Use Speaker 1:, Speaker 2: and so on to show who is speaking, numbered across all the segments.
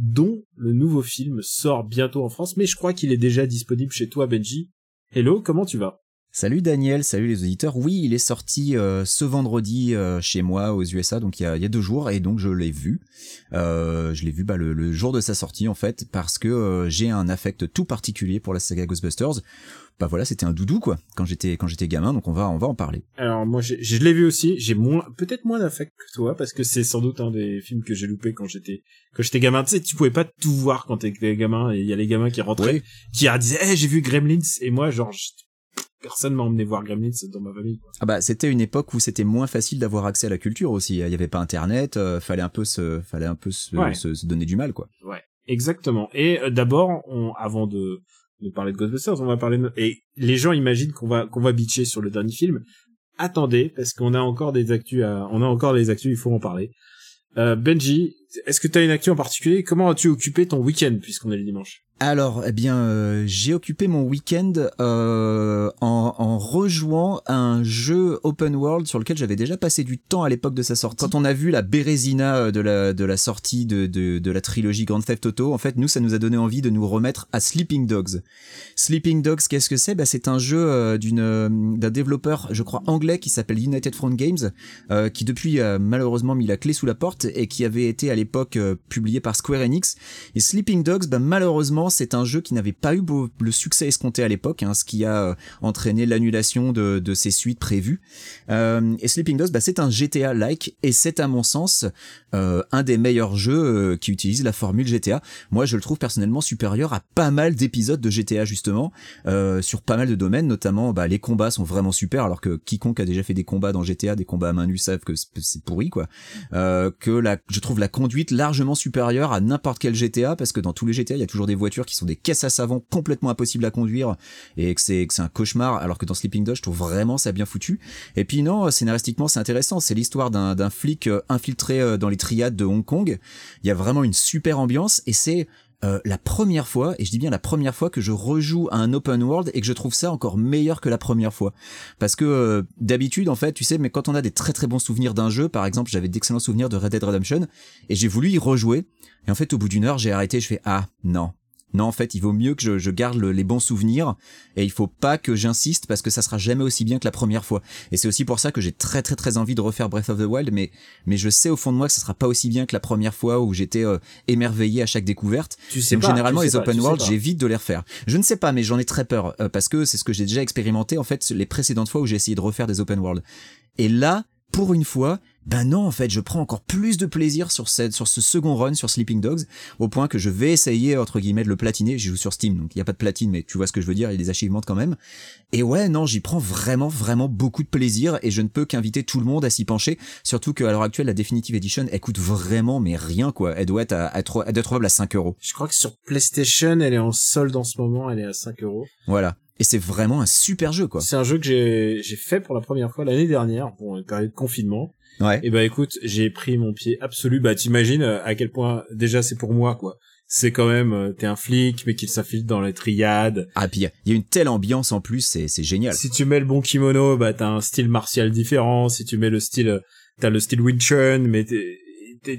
Speaker 1: dont le nouveau film sort bientôt en France, mais je crois qu'il est déjà disponible chez toi, Benji. Hello, comment tu vas?
Speaker 2: Salut Daniel, salut les auditeurs. Oui, il est sorti euh, ce vendredi euh, chez moi aux USA, donc il y a, deux jours, et donc je l'ai vu. Euh, je l'ai vu bah, le, jour de sa sortie en fait, parce que j'ai un affect tout particulier pour la saga Ghostbusters. Bah voilà, c'était un doudou quoi quand j'étais quand j'étais gamin, donc on va on va en parler.
Speaker 1: Alors moi, je, l'ai vu aussi. J'ai moins, peut-être moins d'affect que toi, parce que c'est sans doute un des films que j'ai loupé quand j'étais quand j'étais gamin. Tu sais, tu pouvais pas tout voir quand t'étais gamin, et il y a les gamins qui rentraient, qui disaient, hey, j'ai vu Gremlins, et moi, genre, personne m'a emmené voir Gremlins dans ma famille. Quoi.
Speaker 2: Ah bah c'était une époque où c'était moins facile d'avoir accès à la culture aussi. Il y avait pas internet, euh, fallait un peu se fallait un peu se,
Speaker 1: Ouais.
Speaker 2: se, se donner du mal quoi.
Speaker 1: Ouais, exactement. Et euh, d'abord, on, avant de, de parler de Ghostbusters, on va parler de... et les gens imaginent qu'on va qu'on va bitcher sur le dernier film. Attendez, parce qu'on a encore des actus à, on a encore des actus, il faut en parler. Euh, Benji, est-ce que tu as une actu en particulier? Comment as-tu occupé ton week-end puisqu'on est le dimanche?
Speaker 2: Alors, eh bien, euh, j'ai occupé mon week-end euh, en, en rejouant un jeu open world sur lequel j'avais déjà passé du temps à l'époque de sa sortie. Quand on a vu la Bérésina euh, de la, sortie de, la trilogie Grand Theft Auto, en fait, nous, ça nous a donné envie de nous remettre à Sleeping Dogs. Sleeping Dogs, qu'est-ce que c'est? Bah, C'est un jeu d'un développeur, je crois, anglais qui s'appelle United Front Games, qui depuis a malheureusement mis la clé sous la porte et qui avait été l'époque euh, publié par Square Enix. Et Sleeping Dogs, bah, malheureusement, c'est un jeu qui n'avait pas eu le succès escompté à l'époque, hein, ce qui a euh, entraîné l'annulation de, de ses suites prévues. Euh, et Sleeping Dogs, bah, c'est un GTA-like, et c'est à mon sens un des meilleurs jeux qui utilise la formule GTA. Moi, je le trouve personnellement supérieur à pas mal d'épisodes de GTA justement, sur pas mal de domaines, notamment bah, les combats sont vraiment super, alors que quiconque a déjà fait des combats dans GTA, des combats à main nue, savent que c'est pourri quoi. Que la, je trouve la conduite largement supérieure à n'importe quel GTA, parce que dans tous les GTA, il y a toujours des voitures qui sont des caisses à savon complètement impossibles à conduire, et que c'est un cauchemar, alors que dans Sleeping Dogs, je trouve vraiment ça bien foutu. Et puis non, scénaristiquement, c'est intéressant. C'est l'histoire d'un d'un flic euh, infiltré euh, dans les triades de Hong Kong. Il y a vraiment une super ambiance et c'est euh, la première fois, et je dis bien la première fois que je rejoue à un open world et que je trouve ça encore meilleur que la première fois. Parce que euh, d'habitude, en fait, tu sais, mais quand on a des très très bons souvenirs d'un jeu, par exemple, j'avais d'excellents souvenirs de Red Dead Redemption et j'ai voulu y rejouer. Et en fait, au bout d'une heure, j'ai arrêté. Je fais ah non. Non, en fait, il vaut mieux que je, je garde le- les bons souvenirs et il faut pas que j'insiste parce que ça sera jamais aussi bien que la première fois. Et c'est aussi pour ça que j'ai très très très envie de refaire Breath of the Wild, mais mais je sais au fond de moi que ça sera pas aussi bien que la première fois où j'étais euh, émerveillé à chaque découverte.
Speaker 1: Tu sais
Speaker 2: Donc
Speaker 1: pas,
Speaker 2: généralement
Speaker 1: tu
Speaker 2: les
Speaker 1: sais pas,
Speaker 2: open
Speaker 1: sais
Speaker 2: world,
Speaker 1: pas.
Speaker 2: j'évite de les refaire. Je ne sais pas, mais j'en ai très peur euh, parce que c'est ce que j'ai déjà expérimenté en fait les précédentes fois où j'ai essayé de refaire des open world. Et là, pour une fois, ben non, en fait, je prends encore plus de plaisir sur cette, sur ce second run sur Sleeping Dogs, au point que je vais essayer entre guillemets de le platiner. J'y joue sur Steam, donc il y a pas de platine, mais tu vois ce que je veux dire. Il y a des achievements quand même. Et ouais, non, j'y prends vraiment, vraiment beaucoup de plaisir, et je ne peux qu'inviter tout le monde à s'y pencher. Surtout qu'à l'heure actuelle, la Definitive Edition, elle coûte vraiment, mais rien quoi. Elle doit être à, à, tro- elle doit être trouvable à 5 euros.
Speaker 1: Je crois que sur PlayStation, elle est en solde en ce moment, elle est à 5 euros.
Speaker 2: Voilà. Et c'est vraiment un super jeu quoi.
Speaker 1: C'est un jeu que j'ai j'ai fait pour la première fois l'année dernière pour une période de confinement.
Speaker 2: Ouais.
Speaker 1: Et bah écoute, j'ai pris mon pied absolu. Bah t'imagines euh, à quel point déjà c'est pour moi quoi. C'est quand même euh, t'es un flic mais qu'il s'infiltre dans les triades.
Speaker 2: Ah puis il y a- il y a une telle ambiance en plus, c'est c'est génial.
Speaker 1: Si tu mets le bon kimono, bah t'as un style martial différent. Si tu mets le style, euh, t'as le style Wing Chun, mais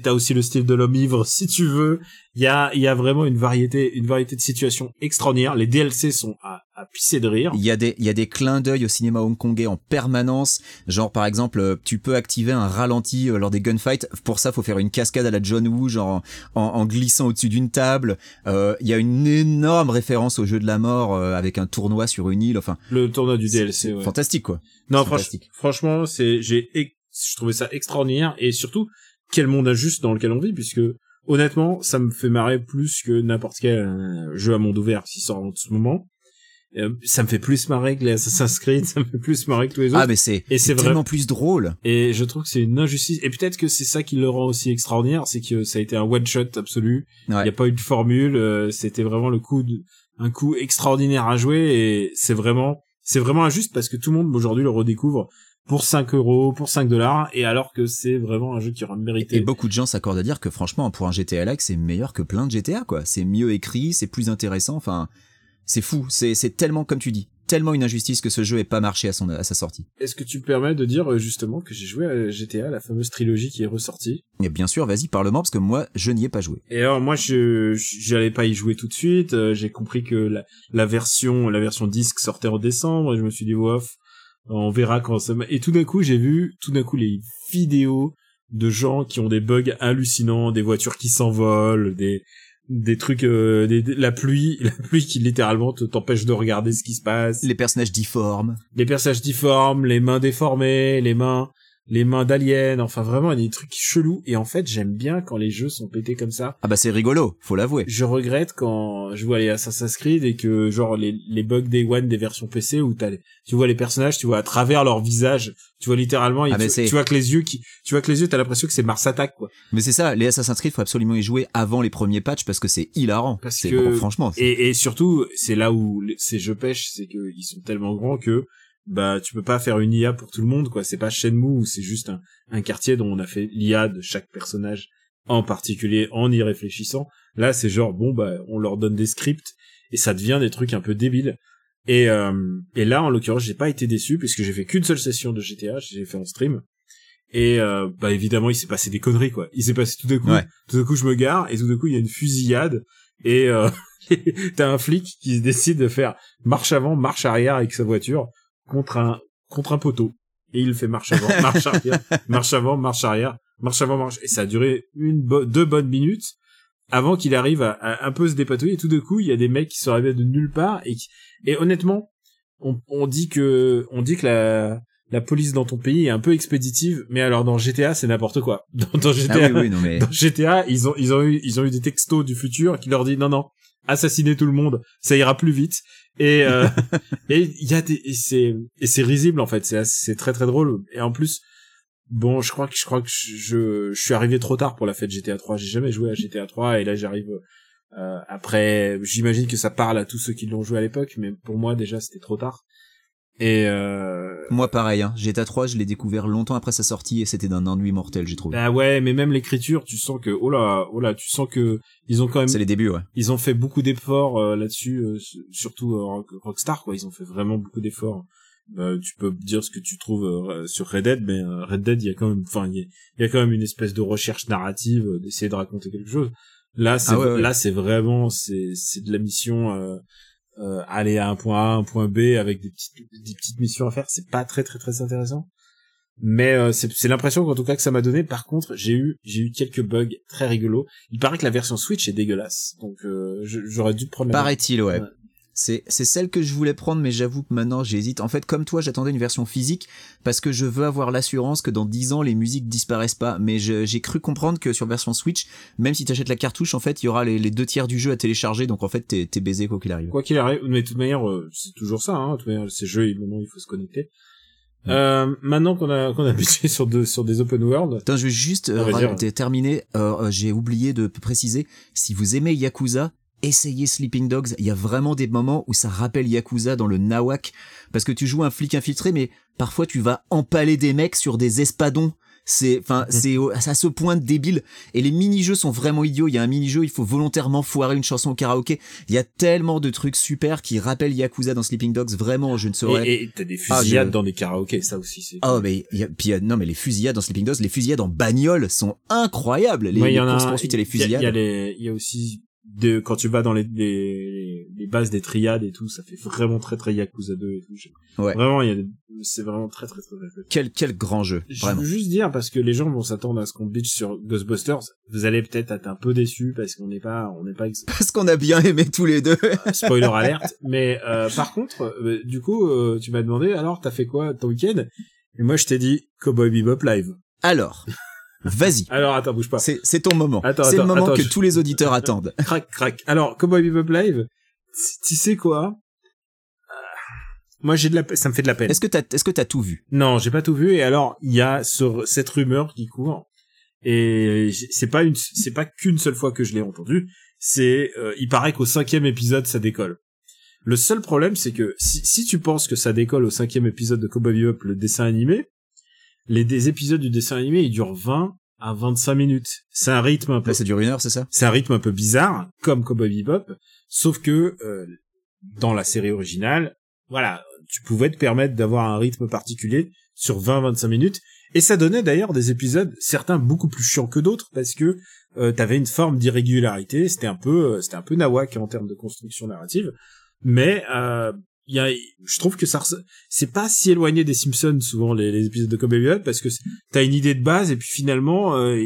Speaker 1: t'as aussi le style de l'homme ivre si tu veux. Il y a il y a vraiment une variété une variété de situations extraordinaires. Les DLC sont à, à pisser de rire.
Speaker 2: Il y a des, il y a des clins d'œil au cinéma hongkongais en permanence. Genre, par exemple, euh, tu peux activer un ralenti euh, lors des gunfights. Pour ça, faut faire une cascade à la John Woo, genre en, en- en glissant au-dessus d'une table. Euh, Il y a une énorme référence au jeu de la mort euh, avec un tournoi sur une île. Enfin,
Speaker 1: Le tournoi du DLC. Ouais.
Speaker 2: fantastique, quoi.
Speaker 1: Non, franch-
Speaker 2: fantastique.
Speaker 1: franchement, c'est, j'ai, je trouvais ça extraordinaire et surtout, quel monde injuste dans lequel on vit puisque, honnêtement, ça me fait marrer plus que n'importe quel euh, jeu à monde ouvert qui sort en ce moment. Euh, ça me fait plus marrer que les Assassin's Creed, ça me fait plus marrer que tous les autres.
Speaker 2: Ah mais c'est
Speaker 1: Et c'est
Speaker 2: c'est
Speaker 1: vrai.
Speaker 2: tellement plus drôle.
Speaker 1: Et je trouve que c'est une injustice. Et peut-être que c'est ça qui le rend aussi extraordinaire, c'est que ça a été un one shot absolu. Il
Speaker 2: Ouais.
Speaker 1: n'y a pas eu de formule. euh, C'était vraiment le coup de, un coup extraordinaire à jouer et c'est vraiment, c'est vraiment injuste parce que tout le monde aujourd'hui le redécouvre pour 5 euros, pour 5 dollars et alors que c'est vraiment un jeu qui aurait mérité.
Speaker 2: Et beaucoup de gens s'accordent à dire que franchement, pour un GTA like, c'est meilleur que plein de GTA, quoi. C'est mieux écrit, c'est plus intéressant. Enfin, c'est fou. C'est c'est tellement, comme tu dis, tellement une injustice que ce jeu ait pas marché à son à sa sortie.
Speaker 1: Est-ce que tu me permets de dire euh, justement que j'ai joué à GTA, la fameuse trilogie qui est ressortie?
Speaker 2: Et bien sûr, vas-y, parle-moi parce que moi, je n'y ai pas joué.
Speaker 1: Et alors moi je j'allais pas y jouer tout de suite, euh, j'ai compris que la, la version la version disque sortait en décembre et je me suis dit ouf, on verra quand ça et tout d'un coup j'ai vu tout d'un coup les vidéos de gens qui ont des bugs hallucinants, des voitures qui s'envolent, des des trucs euh, des, la pluie, la pluie qui littéralement te t'empêche de regarder ce qui se passe.
Speaker 2: Les personnages difformes.
Speaker 1: les personnages difformes, les mains déformées, les mains, les mains d'aliens, enfin vraiment des trucs chelous. Et en fait, j'aime bien quand les jeux sont pétés comme ça.
Speaker 2: Ah bah c'est rigolo, faut l'avouer.
Speaker 1: Je regrette quand je vois les Assassin's Creed et que genre les, les bugs Day One des versions PC où t'as les, tu vois les personnages, tu vois à travers leur visage, tu vois littéralement,
Speaker 2: Ah,
Speaker 1: tu, vois que les yeux qui, tu vois que les yeux, t'as l'impression que c'est Mars Attack quoi.
Speaker 2: Mais c'est ça, les Assassin's Creed, faut absolument y jouer avant les premiers patchs parce que c'est hilarant.
Speaker 1: Parce
Speaker 2: C'est-
Speaker 1: que-
Speaker 2: bon, franchement,
Speaker 1: Et, et surtout, c'est là où ces jeux pêchent, c'est qu'ils sont tellement grands que bah tu peux pas faire une IA pour tout le monde quoi. C'est pas Shenmue où c'est juste un, un quartier dont on a fait l'IA de chaque personnage en particulier en y réfléchissant. Là, c'est genre bon bah on leur donne des scripts et ça devient des trucs un peu débiles. Et euh, et là en l'occurrence, j'ai pas été déçu puisque j'ai fait qu'une seule session de GTA, j'ai fait en stream. Et euh, bah évidemment, il s'est passé des conneries quoi. Il s'est passé tout d'un coup,
Speaker 2: Ouais.
Speaker 1: tout d'un coup je me gare et tout d'un coup il y a une fusillade et euh, t'as un flic qui décide de faire marche avant, marche arrière avec sa voiture contre un contre un poteau. Et il fait marche avant, marche arrière, marche avant, marche arrière, marche avant, marche. Et ça a duré une bo- deux bonnes minutes avant qu'il arrive à, à un peu se dépatouiller et tout d'un coup il y a des mecs qui sont arrivés de nulle part et qui- et honnêtement on, on dit que on dit que la la police dans ton pays est un peu expéditive mais alors dans GTA c'est n'importe quoi. Dans, dans
Speaker 2: Ah
Speaker 1: GTA
Speaker 2: oui, oui, non mais.
Speaker 1: dans GTA, ils ont, ils ont eu, ils ont eu des textos du futur qui leur dit non, non, assassinez tout le monde, ça ira plus vite. Et, euh, et il y a des, et c'est, et c'est risible, en fait. C'est, c'est très, très drôle. Et en plus, bon, je crois que, je crois que je, je suis arrivé trop tard pour la fête GTA 3. J'ai jamais joué à GTA 3 et là, j'arrive, euh, après, j'imagine que ça parle à tous ceux qui l'ont joué à l'époque, mais pour moi, déjà, c'était trop tard. Et, euh,
Speaker 2: Moi pareil, hein. GTA 3, je l'ai découvert longtemps après sa sortie et c'était d'un ennui mortel, j'ai trouvé.
Speaker 1: bah ouais, mais même l'écriture, tu sens que, oh là, oh là, tu sens que ils ont quand même
Speaker 2: C'est les débuts, ouais.
Speaker 1: ils ont fait beaucoup d'efforts euh, là-dessus, euh, surtout euh, Rock- Rockstar, quoi. Ils ont fait vraiment beaucoup d'efforts. Tu peux dire ce que tu trouves sur Red Dead, mais Red Dead, il y a quand même, enfin, il y, a- il y a quand même une espèce de recherche narrative, d'essayer de raconter quelque chose. Là, c'est
Speaker 2: Ah ouais, ouais.
Speaker 1: là, c'est vraiment, c'est c'est de la mission. Euh, aller à un point A, un point B avec des petites des petites missions à faire, c'est pas très très très intéressant. Mais euh, c'est c'est l'impression qu'en tout cas que ça m'a donné. Par contre, j'ai eu j'ai eu quelques bugs très rigolos. Il paraît que la version Switch est dégueulasse, donc euh, j'aurais dû prendre.
Speaker 2: Paraît-il, ouais. C'est, celle que je voulais prendre, mais j'avoue que maintenant j'hésite. En fait, comme toi, j'attendais une version physique parce que je veux avoir l'assurance que dans 10 ans, les musiques disparaissent pas. Mais j'ai cru comprendre que sur version Switch, même si t'achètes la cartouche, en fait, il y aura les, les deux tiers du jeu à télécharger. Donc en fait, t'es, baisé quoi qu'il arrive.
Speaker 1: Quoi qu'il arrive, mais de toute manière, euh, c'est toujours ça. Hein, de toute manière, ces jeux, il- maintenant, il faut se connecter. Euh, maintenant qu'on a qu'on a buté sur de sur des open world,
Speaker 2: Attends, je vais juste euh,
Speaker 1: Ah,
Speaker 2: terminer. Euh, euh, j'ai oublié de préciser. Si vous aimez Yakuza, essayez Sleeping Dogs. Il y a vraiment des moments où ça rappelle Yakuza dans le Nawak, parce que tu joues un flic infiltré, mais parfois tu vas empaler des mecs sur des espadons. C'est, enfin, c'est au- à ce point débile. Et les mini-jeux sont vraiment idiots. Il y a un mini-jeu, il faut volontairement foirer une chanson au karaoké. Il y a tellement de trucs super qui rappellent Yakuza dans Sleeping Dogs. Vraiment, je ne saurais.
Speaker 1: et et t'as des
Speaker 2: Ah,
Speaker 1: fusillades
Speaker 2: je-
Speaker 1: dans des karaokés, ça aussi c'est.
Speaker 2: Oh mais il y a, puis il y a- non mais les fusillades dans Sleeping Dogs, les fusillades en bagnole sont incroyables. Les,
Speaker 1: Ouais, il y
Speaker 2: les
Speaker 1: en a
Speaker 2: courses poursuites et les
Speaker 1: il y a-
Speaker 2: fusillades.
Speaker 1: Il y a les, il y a aussi de quand tu vas dans les, les les bases des triades et tout, ça fait vraiment très très Yakuza 2 et tout.
Speaker 2: Ouais.
Speaker 1: Vraiment, il y a c'est vraiment très très très. très
Speaker 2: Quel quel grand jeu,
Speaker 1: Je
Speaker 2: vraiment.
Speaker 1: veux juste dire parce que les gens vont s'attendre à ce qu'on bitch sur Ghostbusters. Vous allez peut-être être un peu déçus parce qu'on n'est pas, on n'est pas
Speaker 2: Parce qu'on a bien aimé tous les deux.
Speaker 1: spoiler alerte. Mais euh, par contre, euh, du coup, euh, tu m'as demandé alors t'as fait quoi ton week-end? Et moi je t'ai dit Cowboy Bebop live.
Speaker 2: Alors, vas-y.
Speaker 1: Alors attends, bouge pas.
Speaker 2: C'est ton moment. C'est le moment
Speaker 1: attends,
Speaker 2: que
Speaker 1: je-
Speaker 2: tous les auditeurs attendent.
Speaker 1: crac crac. Alors Cowboy Bebop live, tu sais quoi? Moi j'ai de la, ça me fait de la peine.
Speaker 2: Est-ce que t'as, est-ce que t'as tout vu?
Speaker 1: Non, j'ai pas tout vu. Et alors, il y a ce, cette rumeur qui court. Et c'est pas une, c'est pas qu'une seule fois que je l'ai entendu. C'est, euh, il paraît qu'au cinquième épisode, ça décolle. Le seul problème, c'est que si, si tu penses que ça décolle au cinquième épisode de Cowboy Bebop, le dessin animé, les des épisodes du dessin animé, ils durent 20 à 25 minutes. C'est un rythme un peu.
Speaker 2: Là, ça dure une heure, c'est ça?
Speaker 1: C'est un rythme un peu bizarre, comme Cowboy Bebop, sauf que euh, dans la série originale, voilà, tu pouvais te permettre d'avoir un rythme particulier sur 20-25 minutes, et ça donnait d'ailleurs des épisodes, certains beaucoup plus chiants que d'autres, parce que euh, t'avais une forme d'irrégularité, c'était un peu, euh, c'était un peu nawak en termes de construction narrative, mais euh, il y a, je trouve que ça, c'est pas si éloigné des Simpsons souvent les, les épisodes de Cowboy Bebop parce que t'as une idée de base et puis finalement euh,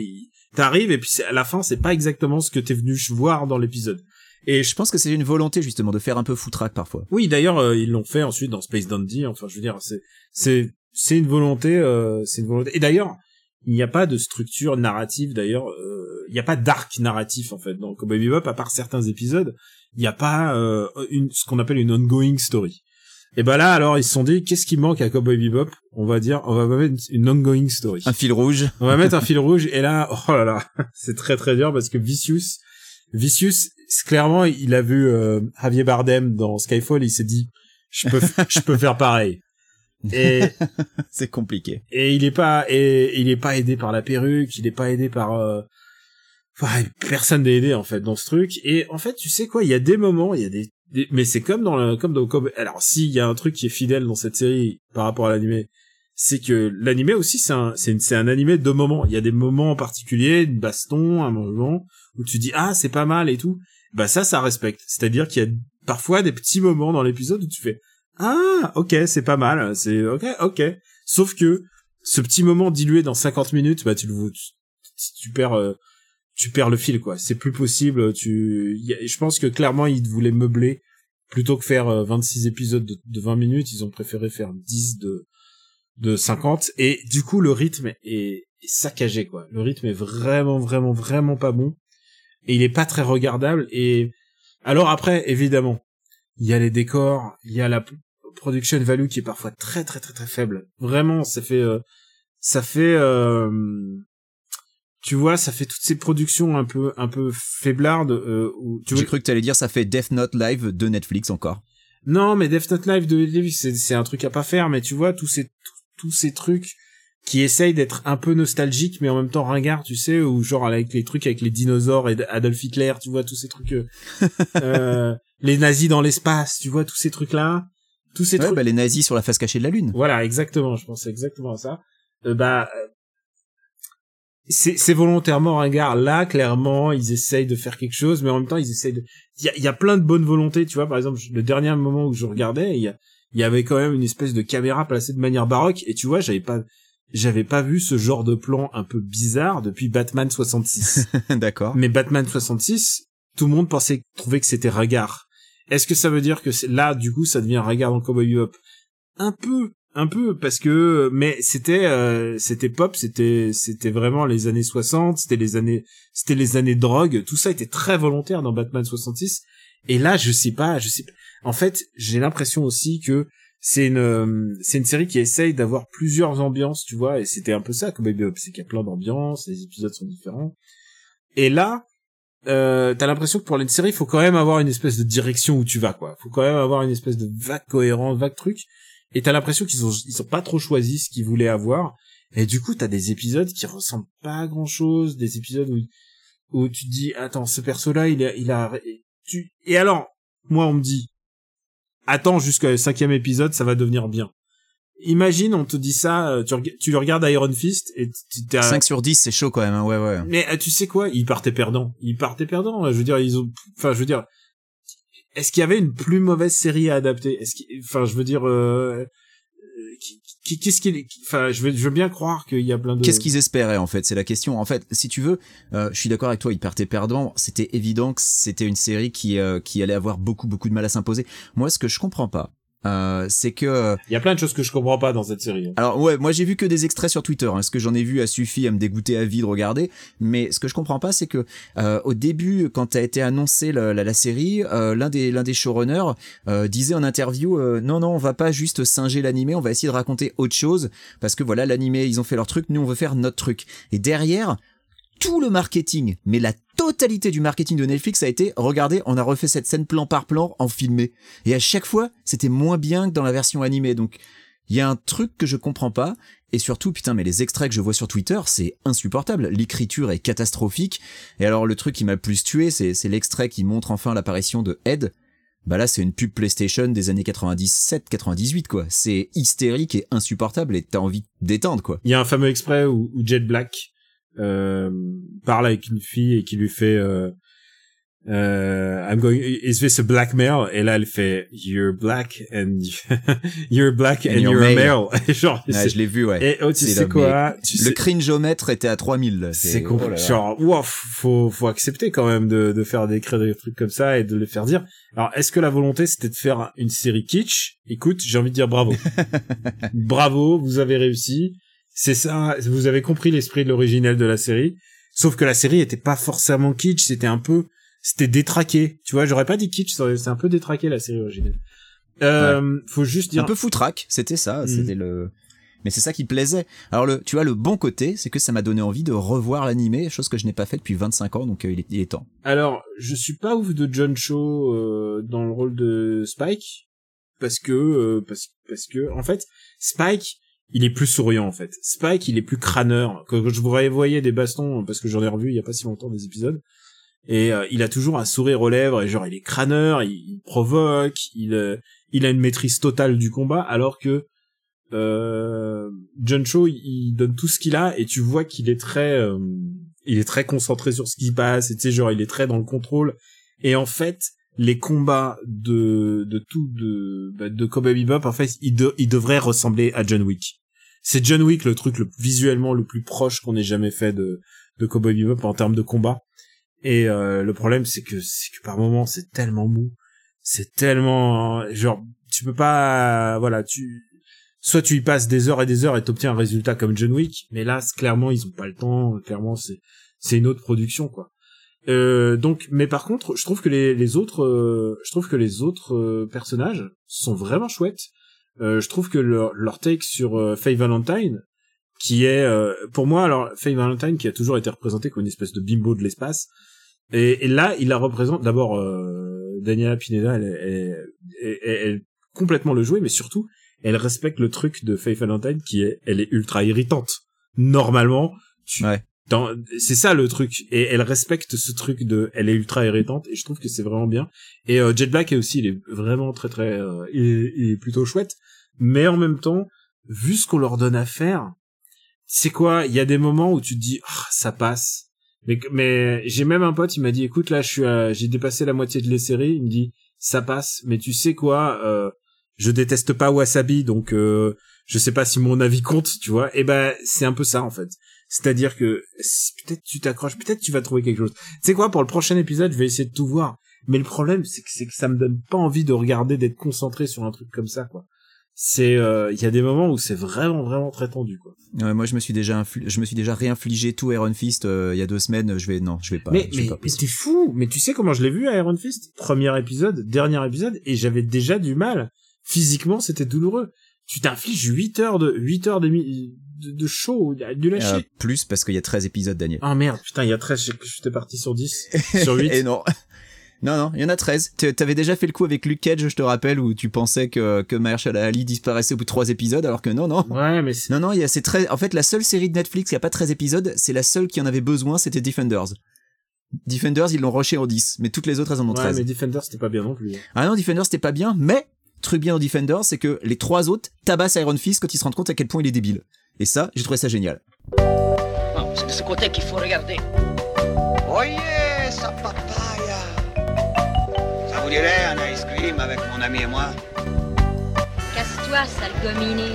Speaker 1: t'arrives et puis à la fin c'est pas exactement ce que t'es venu voir dans l'épisode.
Speaker 2: Et je pense que c'est une volonté justement de faire un peu foutraque parfois.
Speaker 1: Oui, d'ailleurs euh, ils l'ont fait ensuite dans Space Dandy. Enfin, je veux dire, c'est c'est c'est une volonté, euh, c'est une volonté. Et d'ailleurs, il n'y a pas de structure narrative. D'ailleurs, euh, il n'y a pas d'arc narratif en fait dans Cowboy Bebop à part certains épisodes il n'y a pas euh, une ce qu'on appelle une ongoing story. Et ben là alors ils se sont dit qu'est-ce qui manque à Cowboy Bebop? On va dire on va mettre une ongoing story.
Speaker 2: Un fil rouge.
Speaker 1: On va mettre un fil rouge et là oh là là, c'est très très dur parce que Vicious Vicious clairement il a vu euh, Javier Bardem dans Skyfall, il s'est dit je peux je peux faire pareil.
Speaker 2: Et c'est compliqué.
Speaker 1: Et il est pas et il est pas aidé par la perruque, il est pas aidé par euh, Enfin, personne n'a aidé en fait dans ce truc. Et en fait tu sais quoi il y a des moments il y a des, mais c'est comme dans le, comme dans comme alors s'il y a un truc qui est fidèle dans cette série par rapport à l'animé c'est que l'animé aussi c'est un c'est c'est un animé de moments. Il y a des moments particuliers une baston un moment où tu dis ah c'est pas mal et tout. Bah ça ça respecte. C'est-à-dire qu'il y a parfois des petits moments dans l'épisode où tu fais ah ok c'est pas mal c'est ok ok. Sauf que ce petit moment dilué dans 50 minutes bah tu le tu, tu perds euh, tu perds le fil quoi. C'est plus possible tu je pense que clairement ils voulaient meubler. Plutôt que faire 26 euh, épisodes de, de 20 minutes ils ont préféré faire 10 de de 50 et du coup le rythme est, est saccagé quoi. Le rythme est vraiment vraiment vraiment pas bon. Et il est pas très regardable. Et alors après évidemment il y a les décors il y a la production value qui est parfois très très très très faible. Vraiment ça fait euh, ça fait euh, tu vois, ça fait toutes ces productions un peu un peu faiblardes. Euh, où
Speaker 2: tu J'ai cru que tu allais dire ça fait Death Note Live de Netflix encore.
Speaker 1: Non, mais Death Note Live de Netflix, c'est, c'est un truc à pas faire. Mais tu vois, tous ces tous ces trucs qui essayent d'être un peu nostalgiques, mais en même temps ringard, tu sais, ou genre avec les trucs avec les dinosaures et Adolf Hitler, tu vois, tous ces trucs, euh, euh les nazis dans l'espace, tu vois, tous ces trucs-là, tous ces
Speaker 2: ouais,
Speaker 1: trucs.
Speaker 2: Bah, les nazis sur la face cachée de la lune.
Speaker 1: Voilà, exactement. Je pensais exactement à ça. Euh, bah c'est volontairement ringard. Là, clairement, ils essayent de faire quelque chose, mais en même temps, ils essayent de. Il y a, y a, plein de bonnes volontés, tu vois. Par exemple, le dernier moment où je regardais, il y, y avait quand même une espèce de caméra placée de manière baroque, et tu vois, j'avais pas, j'avais pas vu ce genre de plan un peu bizarre depuis Batman 66.
Speaker 2: D'accord.
Speaker 1: Mais Batman 66, tout le monde pensait, trouvait que c'était ringard. Est-ce que ça veut dire que là, du coup, ça devient ringard dans Cowboy Bebop? Un peu, un peu parce que mais c'était euh, c'était pop c'était c'était vraiment les années 60 c'était les années c'était les années drogue tout ça était très volontaire dans Batman 66 et là je sais pas je sais pas. en fait j'ai l'impression aussi que c'est une euh, c'est une série qui essaye d'avoir plusieurs ambiances tu vois et c'était un peu ça comme Baby c'est qu'il y a plein d'ambiances les épisodes sont différents et là euh, t'as l'impression que pour une série, faut quand même avoir une espèce de direction où tu vas, quoi. Faut quand même avoir une espèce de vague cohérence, vague truc et t'as l'impression qu'ils ont ils ont pas trop choisi ce qu'ils voulaient avoir. Et du coup t'as des épisodes qui ressemblent pas à grand chose des épisodes où où tu te dis attends ce perso là il a il a tu et alors moi on me dit attends jusqu'au cinquième épisode ça va devenir bien. Imagine on te dit ça euh, tu, tu le regardes Iron Fist et tu
Speaker 2: t'as 5 sur 10 c'est chaud quand même hein, ouais ouais.
Speaker 1: Mais euh, tu sais quoi? Ils partaient perdants ils partaient perdants je veux dire ils ont enfin je veux dire est-ce qu'il y avait une plus mauvaise série à adapter? Est-ce enfin, je veux dire, euh, qu'est-ce qu'il, enfin, je veux, je veux bien croire qu'il y a plein de.
Speaker 2: Qu'est-ce qu'ils espéraient en fait? C'est la question. En fait, si tu veux, euh, je suis d'accord avec toi. Ils partaient perdants. C'était évident que c'était une série qui euh, qui allait avoir beaucoup beaucoup de mal à s'imposer. Moi, ce que je comprends pas, Euh, c'est que
Speaker 1: Il y a plein de choses que je comprends pas dans cette série. hein.
Speaker 2: alors ouais, moi j'ai vu que des extraits sur Twitter. Hein. Ce que j'en ai vu a suffi à me dégoûter à vie de regarder? Mais ce que je comprends pas, c'est que euh, au début, quand a été annoncé la, la, la série, euh, l'un des l'un des showrunners euh, disait en interview, euh, non non, on va pas juste singer l'animé, on va essayer de raconter autre chose parce que voilà l'animé, ils ont fait leur truc, nous on veut faire notre truc. Et derrière, tout le marketing, mais la totalité du marketing de Netflix a été, regardez, on a refait cette scène plan par plan en filmé. Et à chaque fois, c'était moins bien que dans la version animée. Donc, il y a un truc que je comprends pas. Et surtout, putain, mais les extraits que je vois sur Twitter, c'est insupportable. L'écriture est catastrophique. Et alors, le truc qui m'a le plus tué, c'est, l'extrait qui montre enfin l'apparition de Ed. Bah là, c'est une pub PlayStation des années 97-98, quoi. C'est hystérique et insupportable et t'as envie d'étendre, quoi.
Speaker 1: Il y a un fameux exprès où, Jet Black parle avec une fille et qui lui fait euh, euh, I'm going is this a blackmail et là elle fait you're black and you're black and,
Speaker 2: And you're
Speaker 1: a
Speaker 2: male.
Speaker 1: male Et genre
Speaker 2: Ouais, je l'ai vu, ouais.
Speaker 1: et oh, tu sais quoi tu
Speaker 2: Le
Speaker 1: sais-
Speaker 2: cringeomètre était à 3000. là.
Speaker 1: c'est
Speaker 2: oh là là.
Speaker 1: genre wow, faut faut accepter quand même de de faire d'écrire des trucs comme ça et de les faire dire alors est-ce que la volonté c'était de faire une série kitsch? Écoute j'ai envie de dire bravo bravo vous avez réussi c'est ça vous avez compris l'esprit de l'original de la série sauf que la série était pas forcément kitsch c'était un peu c'était détraqué tu vois j'aurais pas dit kitsch c'est un peu détraqué la série originale euh, faut juste dire
Speaker 2: un peu foutraque, c'était ça,
Speaker 1: Mhm.
Speaker 2: c'était le mais c'est ça qui plaisait. Alors le tu vois le bon côté, c'est que ça m'a donné envie de revoir l'animé, chose que je n'ai pas fait depuis 25 ans donc euh, il, est, il est temps.
Speaker 1: Alors, je suis pas ouf de John Cho euh, dans le rôle de Spike parce que euh, parce parce que en fait Spike il est plus souriant en fait. Spike il est plus crâneur. Quand je vous voyais des bastons parce que j'en ai revu il y a pas si longtemps des épisodes et euh, il a toujours un sourire aux lèvres et genre il est crâneur, il, provoque, il euh, il a une maîtrise totale du combat alors que euh, John Cho il, donne tout ce qu'il a et tu vois qu'il est très euh, il est très concentré sur ce qui se passe et tu sais genre il est très dans le contrôle et en fait les combats de de tout de bah, de Cowboy Bebop en fait ils, de- ils devraient ressembler à John Wick. C'est John Wick le truc le visuellement le plus proche qu'on ait jamais fait de de Cowboy Bebop en termes de combat. Et euh, le problème c'est que c'est que par moments c'est tellement mou. C'est tellement genre tu peux pas voilà tu soit tu y passes des heures et des heures et t'obtiens un résultat comme John Wick mais là clairement ils ont pas le temps clairement c'est c'est une autre production quoi euh, donc mais par contre je trouve que les, les autres euh, je trouve que les autres euh, personnages sont vraiment chouettes euh, je trouve que leur, leur take sur euh, Faye Valentine qui est pour moi alors Faye Valentine qui a toujours été représentée comme une espèce de bimbo de l'espace et, et là il la représente d'abord Daniela Pineda elle, elle, elle, elle- elle complètement le jouer mais surtout elle respecte le truc de Faye Valentine qui est elle est ultra irritante normalement tu
Speaker 2: Ouais.
Speaker 1: C'est ça le truc. Et elle respecte ce truc de elle est ultra irritante et je trouve que c'est vraiment bien. Et euh, Jet Black est aussi il est vraiment très très euh, il, est, plutôt chouette. Mais en même temps vu ce qu'on leur donne à faire c'est quoi? Il y a des moments où tu te dis ah ça passe. Mais mais j'ai même un pote il m'a dit écoute là je suis à- j'ai dépassé la moitié de les séries. Il me dit ça passe. Mais tu sais quoi euh, je déteste pas Wasabi donc euh, je sais pas si mon avis compte tu vois. Et ben c'est un peu ça en fait c'est-à-dire que si- peut-être tu t'accroches, peut-être tu vas trouver quelque chose. Tu sais quoi, pour le prochain épisode, je vais essayer de tout voir. Mais le problème, c'est que, c'est que ça me donne pas envie de regarder, d'être concentré sur un truc comme ça, quoi. C'est, euh, il y a des moments où c'est vraiment, vraiment très tendu, quoi.
Speaker 2: Ouais, moi je me suis déjà je me suis déjà réinfligé tout Iron Fist euh, il y a deux semaines, je vais non, je vais pas.
Speaker 1: mais,
Speaker 2: je vais
Speaker 1: mais,
Speaker 2: pas
Speaker 1: mais t'es fou. Mais tu sais comment je l'ai vu à Iron Fist? Premier épisode, dernier épisode, et j'avais déjà du mal. Physiquement, c'était douloureux. Tu t'infliges 8 heures de, 8 heures de, de, de show, du lâcher.
Speaker 2: Euh, plus parce qu'il y a 13 épisodes Daniel.
Speaker 1: Oh merde, putain, il y a 13, je- j'étais parti sur 10, sur 8.
Speaker 2: Et non. Non, non, il y en a 13. Tu- T'avais déjà fait le coup avec Luke Cage, je te rappelle, où tu pensais que, que Mahershala Ali disparaissait au bout de 3 épisodes, alors que non, non.
Speaker 1: Ouais, mais c'est,
Speaker 2: Non, non, il y a ces 13... En fait, la seule série de Netflix qui a pas 13 épisodes, c'est la seule qui en avait besoin, c'était Defenders. Defenders, ils l'ont rushé en 10, mais toutes les autres, elles en ont
Speaker 1: ouais,
Speaker 2: 13.
Speaker 1: mais Defender, c'était pas bien non plus.
Speaker 2: Ah non, Defenders, c'était pas bien, mais, truc bien au Defenders, c'est que les trois autres tabassent Iron Fist quand ils se rendent compte à quel point il est débile. Et ça, j'ai trouvé ça génial.
Speaker 3: Non, c'est de ce côté qu'il faut regarder.
Speaker 4: Oyez, sa papaya Ça vous dirait un ice cream avec mon ami et moi?
Speaker 5: Casse-toi, sale gominé.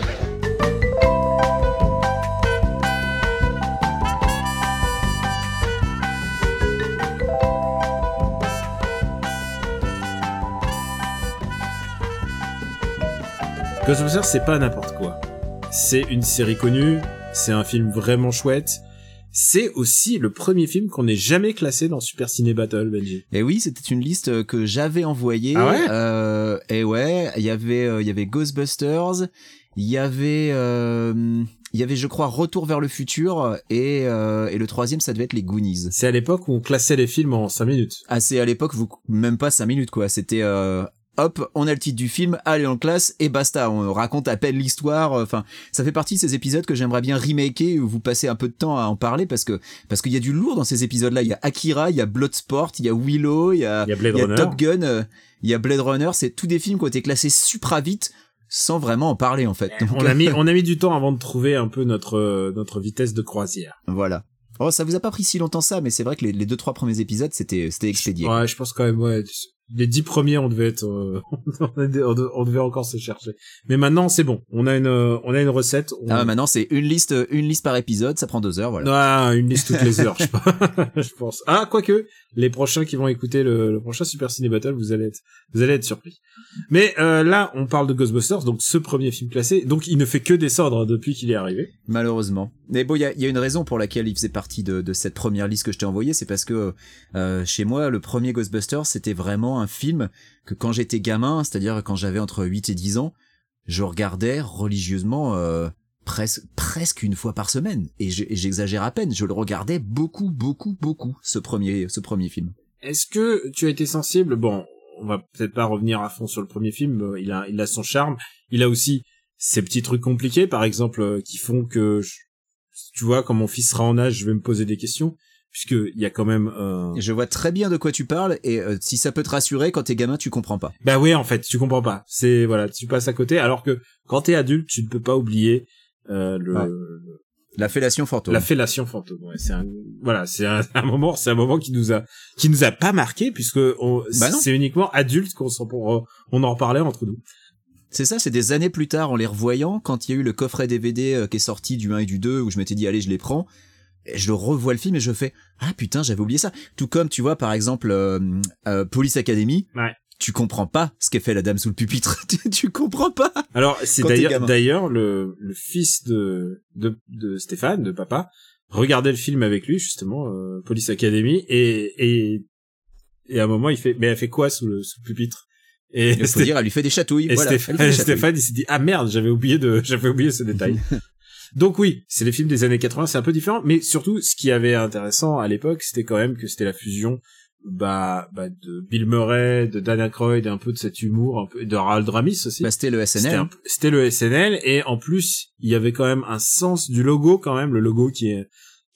Speaker 1: Ghostbusters, c'est pas n'importe quoi. C'est une série connue, c'est un film vraiment chouette. C'est aussi le premier film qu'on n'ait jamais classé dans Super Ciné Battle, Benji.
Speaker 2: Et oui, c'était une liste que j'avais envoyée.
Speaker 1: Ah ouais
Speaker 2: euh, Et ouais, il y avait, euh, il y avait Ghostbusters, il y avait, euh, il y avait, je crois, Retour vers le futur, et, euh, et le troisième, ça devait être les Goonies.
Speaker 1: C'est à l'époque où on classait les films en 5 minutes.
Speaker 2: Ah, c'est à l'époque, vous, même pas cinq minutes, quoi. C'était, euh, hop, on a le titre du film, allez en classe, et basta. On raconte à peine l'histoire. Enfin, ça fait partie de ces épisodes que j'aimerais bien remaker, où vous passez un peu de temps à en parler, parce que, parce qu'il y a du lourd dans ces épisodes-là. Il y a Akira, il y a Bloodsport, il y a Willow, il y a,
Speaker 1: Il y a Blade
Speaker 2: il y a
Speaker 1: Runner.
Speaker 2: Top Gun, euh, il y a Blade Runner. C'est tous des films qui ont été classés supra vite, sans vraiment en parler, en fait. Donc,
Speaker 1: On a mis, on a mis du temps avant de trouver un peu notre, euh, notre vitesse de croisière.
Speaker 2: voilà. Oh, ça vous a pas pris si longtemps ça, mais c'est vrai que les, les deux, trois premiers épisodes, c'était, c'était expédié.
Speaker 1: Ouais, je pense quand même, ouais. Les dix premiers, on devait être, euh, on devait- encore se chercher. Mais maintenant, c'est bon. On a une, euh, on a une recette. On...
Speaker 2: Ah, maintenant, c'est une liste, une liste par épisode, ça prend deux heures, voilà.
Speaker 1: Ah, une liste toutes les heures, je, pense. Ah, quoique, les prochains qui vont écouter le, le prochain Super Ciné Battle, vous allez être, vous allez être surpris. Mais euh, là, on parle de Ghostbusters, donc ce premier film classé, donc il ne fait que descendre depuis qu'il est arrivé.
Speaker 2: Malheureusement. Mais bon, il y a, il y a une raison pour laquelle il faisait partie de, de cette première liste que je t'ai envoyée, c'est parce que euh, chez moi, le premier Ghostbusters, c'était vraiment un film que quand j'étais gamin, c'est-à-dire quand j'avais entre 8 et 10 ans, je regardais religieusement euh, presque une fois par semaine. Et je- et j'exagère à peine, je le regardais beaucoup, beaucoup, beaucoup, ce premier, ce premier film.
Speaker 1: Est-ce que tu as été sensible? Bon, on va peut-être pas revenir à fond sur le premier film. euh, Il a, il a son charme. Il a aussi ces petits trucs compliqués, par exemple, euh, qui font que, tu vois, quand mon fils sera en âge, je vais me poser des questions, puisque il y a quand même. Euh...
Speaker 2: Je vois très bien de quoi tu parles, et euh, si ça peut te rassurer, quand t'es gamin, tu comprends pas.
Speaker 1: Bah oui, en fait, tu comprends pas. C'est voilà, tu passes à côté. Alors que quand t'es adulte, tu ne peux pas oublier euh, le,
Speaker 2: Ouais. La fellation fantôme.
Speaker 1: la fellation fantôme. Ouais, c'est un voilà, c'est un, un moment, c'est un moment qui nous a qui nous a pas marqué puisque on-
Speaker 2: Bah
Speaker 1: c'est uniquement adulte qu'on s'en pour on en reparlait entre nous.
Speaker 2: C'est ça, c'est des années plus tard en les revoyant, quand il y a eu le coffret DVD euh, qui est sorti du 1 et du 2, où je m'étais dit, allez, je les prends, et je le revois le film et je fais, ah putain, j'avais oublié ça. Tout comme, tu vois, par exemple, euh, euh, Police Academy,
Speaker 1: Ouais.
Speaker 2: tu comprends pas ce qu'a fait la dame sous le pupitre. tu, tu comprends pas.
Speaker 1: Alors c'est d'ailleurs d'ailleurs le le fils de de de Stéphane, de papa, regardait le film avec lui justement, euh, Police Academy et et et à un moment il fait mais elle fait quoi sous le sous le pupitre? Et
Speaker 2: Il faut dire, elle lui fait des chatouilles.
Speaker 1: Et
Speaker 2: voilà,
Speaker 1: Stéphane. Stéphane, il s'est dit ah merde, j'avais oublié de, j'avais oublié ce détail. Donc oui, c'est les films des années 80, c'est un peu différent, mais surtout, ce qui avait intéressant à l'époque, c'était quand même que c'était la fusion, bah, bah, de Bill Murray, de Dan Aykroyd, un peu de cet humour, un peu de Harold Ramis aussi.
Speaker 2: Bah, c'était le SNL.
Speaker 1: C'était le SNL, et en plus, il y avait quand même un sens du logo, quand même, le logo qui est,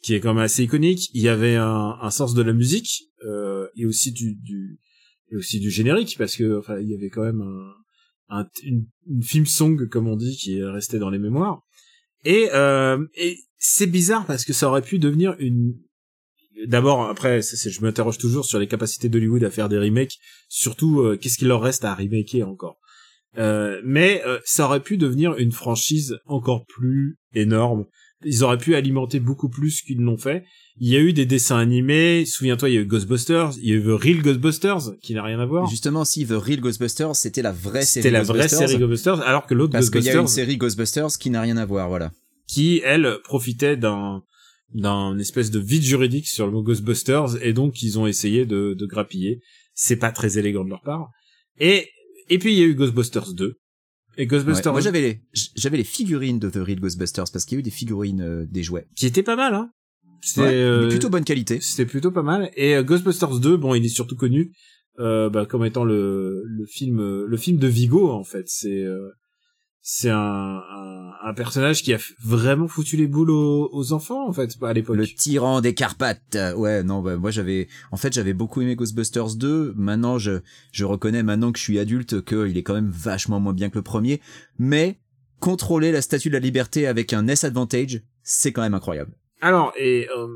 Speaker 1: qui est quand même assez iconique. Il y avait un, un sens de la musique, euh, et aussi du, du, et aussi du générique, parce que, enfin, il y avait quand même un, un- une, une film song, comme on dit, qui est resté dans les mémoires. Et, euh, et c'est bizarre parce que ça aurait pu devenir une, D'abord, après, je m'interroge toujours sur les capacités d'Hollywood à faire des remakes. Surtout, euh, qu'est-ce qu'il leur reste à remaker encore Euh, Mais ça aurait pu devenir une franchise encore plus énorme. Ils auraient pu alimenter beaucoup plus qu'ils l'ont fait. Il y a eu des dessins animés. Souviens-toi, il y a eu Ghostbusters. Il y a eu The Real Ghostbusters, qui n'a rien à voir.
Speaker 2: Justement, si The Real Ghostbusters, c'était la vraie série
Speaker 1: C'était la vraie
Speaker 2: Ghostbusters.
Speaker 1: série Ghostbusters, alors que l'autre
Speaker 2: Parce qu'il y a une
Speaker 1: Ghostbusters,
Speaker 2: série Ghostbusters qui n'a rien à voir, voilà.
Speaker 1: qui elle profitait d'un d'un espèce de vide juridique sur le mot Ghostbusters et donc ils ont essayé de, de grappiller. C'est pas très élégant de leur part. Et et puis il y a eu Ghostbusters 2. Et
Speaker 2: Ouais.
Speaker 1: Ghostbusters
Speaker 2: Moi, j'avais les, j'avais les figurines de The Real Ghostbusters parce qu'il y a eu des figurines euh, des jouets.
Speaker 1: qui était pas mal hein. C'était
Speaker 2: Ouais,
Speaker 1: euh,
Speaker 2: plutôt bonne qualité.
Speaker 1: c'était plutôt pas mal et euh, Ghostbusters 2 bon, il est surtout connu euh, bah, comme étant le le film le film de Vigo en fait, c'est euh, c'est un, un un personnage qui a vraiment foutu les boules aux, aux enfants en fait à l'époque.
Speaker 2: Le tyran des Carpates. Ouais, non, bah, moi j'avais, en fait, j'avais beaucoup aimé Ghostbusters 2. Maintenant, je, je reconnais maintenant que je suis adulte qu'il est quand même vachement moins bien que le premier. Mais contrôler la statue de la liberté avec un S advantage, c'est quand même incroyable.
Speaker 1: Alors et euh,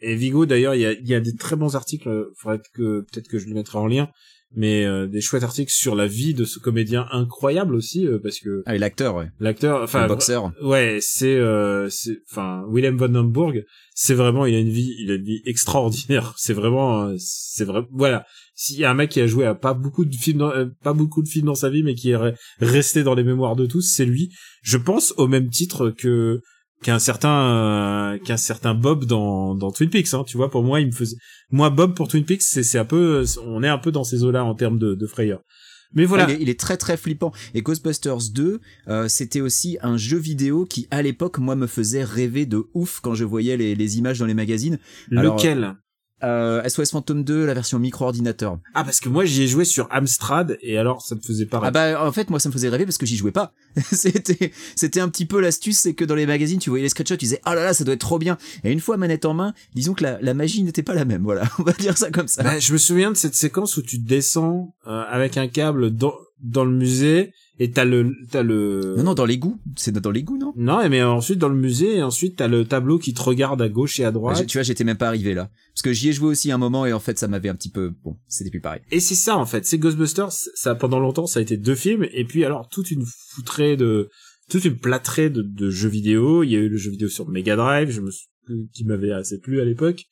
Speaker 1: et Vigo d'ailleurs il y a il y a des très bons articles faudrait que peut-être que je le mettrai en lien mais euh, des chouettes articles sur la vie de ce comédien incroyable aussi euh, parce que
Speaker 2: Ah, et l'acteur, ouais.
Speaker 1: l'acteur enfin
Speaker 2: le boxeur.
Speaker 1: ouais c'est euh, c'est enfin Willem von Hamburg c'est vraiment il a une vie il a une vie extraordinaire c'est vraiment euh, c'est vrai voilà s'il y a un mec qui a joué à pas beaucoup de films, dans, euh, pas beaucoup de films dans sa vie, mais qui est re- resté dans les mémoires de tous, c'est lui. Je pense au même titre que qu'un certain euh, qu'un certain Bob dans dans Twin Peaks. Hein, tu vois, pour moi, il me faisait. Moi, Bob pour Twin Peaks, c'est c'est un peu, on est un peu dans ces eaux-là en termes de, de frayeur. Mais voilà.
Speaker 2: Il est, il est très très flippant. Et Ghostbusters 2, euh, c'était aussi un jeu vidéo qui, à l'époque, moi, me faisait rêver de ouf quand je voyais les, les images dans les magazines. Alors,
Speaker 1: Lequel?
Speaker 2: Euh, SOS Phantom 2, la version micro-ordinateur.
Speaker 1: Ah, parce que moi, j'y ai joué sur Amstrad et alors ça me faisait pas
Speaker 2: Ah
Speaker 1: rêver.
Speaker 2: bah en fait moi ça me faisait rêver parce que j'y jouais pas. c'était c'était un petit peu l'astuce c'est que dans les magazines tu voyais les screenshots tu disais oh là là ça doit être trop bien et une fois manette en main disons que la, la magie n'était pas la même voilà on va dire ça comme ça.
Speaker 1: Bah, je me souviens de cette séquence où tu descends euh, avec un câble dans dans le musée et t'as le t'as le
Speaker 2: Non non dans l'égout c'est dans l'égout non?
Speaker 1: Non mais ensuite dans le musée et ensuite t'as le tableau qui te regarde à gauche et à
Speaker 2: Bah,
Speaker 1: droite.
Speaker 2: Tu vois j'étais même pas arrivé là. Parce que j'y ai joué aussi un moment et en fait ça m'avait un petit peu bon c'était plus pareil.
Speaker 1: et c'est ça en fait. C'est Ghostbusters ça pendant longtemps ça a été deux films. Et puis alors toute une foutrée de toute une plâtrée de, de jeux vidéo. Il y a eu le jeu vidéo sur Mega Drive je me sou- qui m'avait assez plu à l'époque.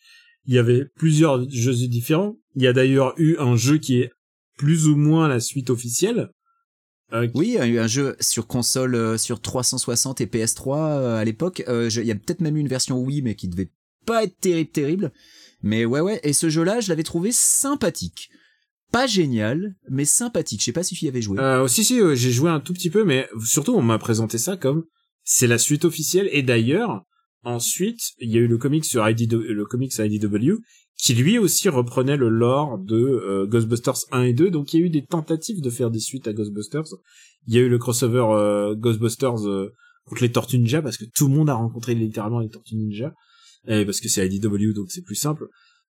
Speaker 1: Il y avait plusieurs jeux différents. Il y a d'ailleurs eu un jeu qui est plus ou moins la suite officielle euh,
Speaker 2: Oui un, un jeu sur console euh, sur 360 et PS3 euh, à l'époque Euh, il y a peut-être même eu une version Wii mais qui devait pas être terrible terrible mais ouais ouais et ce jeu là je l'avais trouvé sympathique. Pas génial, mais sympathique. Je sais pas si tu y avais joué.
Speaker 1: Euh, si si, euh, j'ai joué un tout petit peu, mais surtout on m'a présenté ça comme c'est la suite officielle. Et d'ailleurs, ensuite, il y a eu le comic sur IDW, le comics sur IDW, qui lui aussi reprenait le lore de euh, Ghostbusters 1 et 2. Donc il y a eu des tentatives de faire des suites à Ghostbusters. Il y a eu le crossover euh, Ghostbusters euh, contre les Tortues Ninja parce que tout le monde a rencontré littéralement les Tortues Ninja. Et parce que c'est IDW donc c'est plus simple.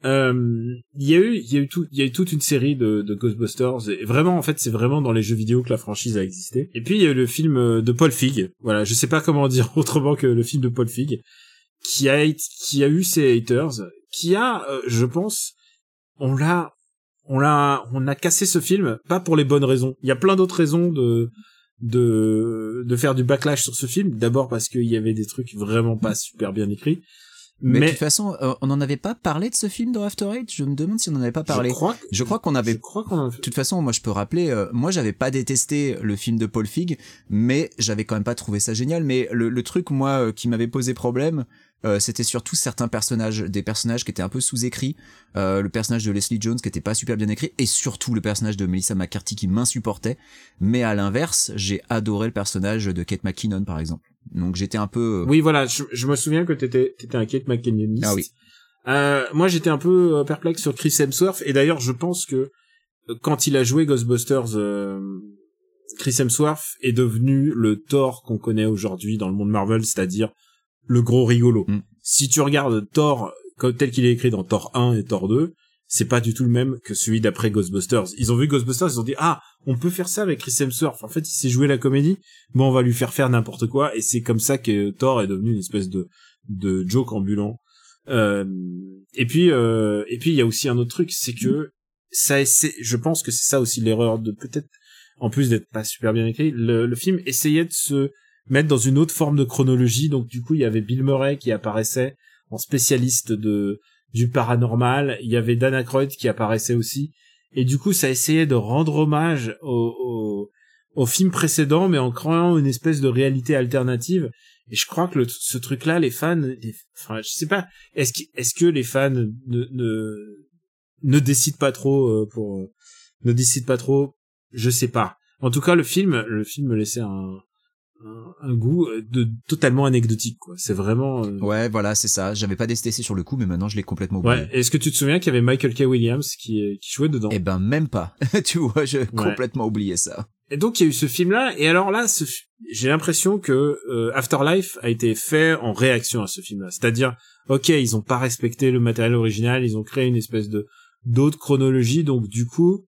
Speaker 1: Euh, il y a eu, il y a eu tout, il y a eu toute une série de, de Ghostbusters. Et vraiment, en fait, c'est vraiment dans les jeux vidéo que la franchise a existé. Et puis il y a eu le film euh, de Paul Feig. Voilà, je sais pas comment dire autrement que le film de Paul Feig, qui a, qui a eu ses haters, qui a, euh, je pense, on l'a, on l'a, on a cassé ce film, pas pour les bonnes raisons. Il y a plein d'autres raisons de de de faire du backlash sur ce film. D'abord parce qu'il y avait des trucs vraiment pas super bien écrits.
Speaker 2: mais,
Speaker 1: Mais,
Speaker 2: de toute façon, euh, on n'en avait pas parlé de ce film dans After Eight? Je me demande si on n'en avait pas parlé.
Speaker 1: je crois, que-
Speaker 2: Je crois qu'on avait
Speaker 1: je crois qu'on a
Speaker 2: De toute façon, moi je peux rappeler, euh, moi j'avais pas détesté le film de Paul Feig, mais j'avais quand même pas trouvé ça génial. Mais le, le truc moi euh, qui m'avait posé problème, euh, c'était surtout certains personnages, des personnages qui étaient un peu sous-écrits, euh, le personnage de Leslie Jones qui était pas super bien écrit, et surtout le personnage de Melissa McCarthy qui m'insupportait. Mais à l'inverse, j'ai adoré le personnage de Kate McKinnon par exemple. Donc j'étais un peu. euh,
Speaker 1: Oui, voilà, je, je me souviens que t'étais, t'étais un Kate McKinnoniste.
Speaker 2: Ah oui.
Speaker 1: Euh, moi, j'étais un peu euh, perplexe sur Chris Hemsworth, et d'ailleurs, je pense que euh, quand il a joué Ghostbusters, euh, Chris Hemsworth est devenu le Thor qu'on connaît aujourd'hui dans le monde Marvel, c'est-à-dire le gros rigolo.
Speaker 2: Mm.
Speaker 1: Si tu regardes Thor comme tel qu'il est écrit dans Thor 1 et Thor 2, c'est pas du tout le même que celui d'après Ghostbusters. Ils ont vu Ghostbusters, ils ont dit ah on peut faire ça avec Chris Hemsworth. En fait, il sait jouer la comédie, bon on va lui faire faire n'importe quoi et c'est comme ça que Thor est devenu une espèce de de joke ambulant. Euh, et puis euh, et puis il y a aussi un autre truc, c'est que ça essaie, je pense que c'est ça aussi l'erreur de peut-être en plus d'être pas super bien écrit, le, le film essayait de se mettre dans une autre forme de chronologie. Donc du coup, il y avait Bill Murray qui apparaissait en spécialiste de du paranormal. Il y avait Dan Aykroyd qui apparaissait aussi. Et du coup, ça essayait de rendre hommage au, au, au film précédent, mais en créant une espèce de réalité alternative. Et je crois que le, ce truc-là, les fans, enfin, je sais pas, est-ce que, est-ce que les fans ne, ne, ne décident pas trop euh, pour, ne décident pas trop, je sais pas. En tout cas, le film, le film me laissait un, un, un goût euh, de totalement anecdotique, quoi. C'est vraiment. euh,
Speaker 2: Ouais, voilà, c'est ça. J'avais pas détesté sur le coup, mais maintenant je l'ai complètement oublié.
Speaker 1: Ouais. Est-ce que tu te souviens qu'il y avait Michael K. Williams qui, qui jouait dedans?
Speaker 2: Eh ben même pas. tu vois, j'ai complètement oublié ça.
Speaker 1: Et donc il y a eu ce film-là, et alors là, ce j'ai l'impression que euh, Afterlife a été fait en réaction à ce film-là. C'est-à-dire, ok, ils ont pas respecté le matériel original, ils ont créé une espèce de d'autre chronologie, donc du coup,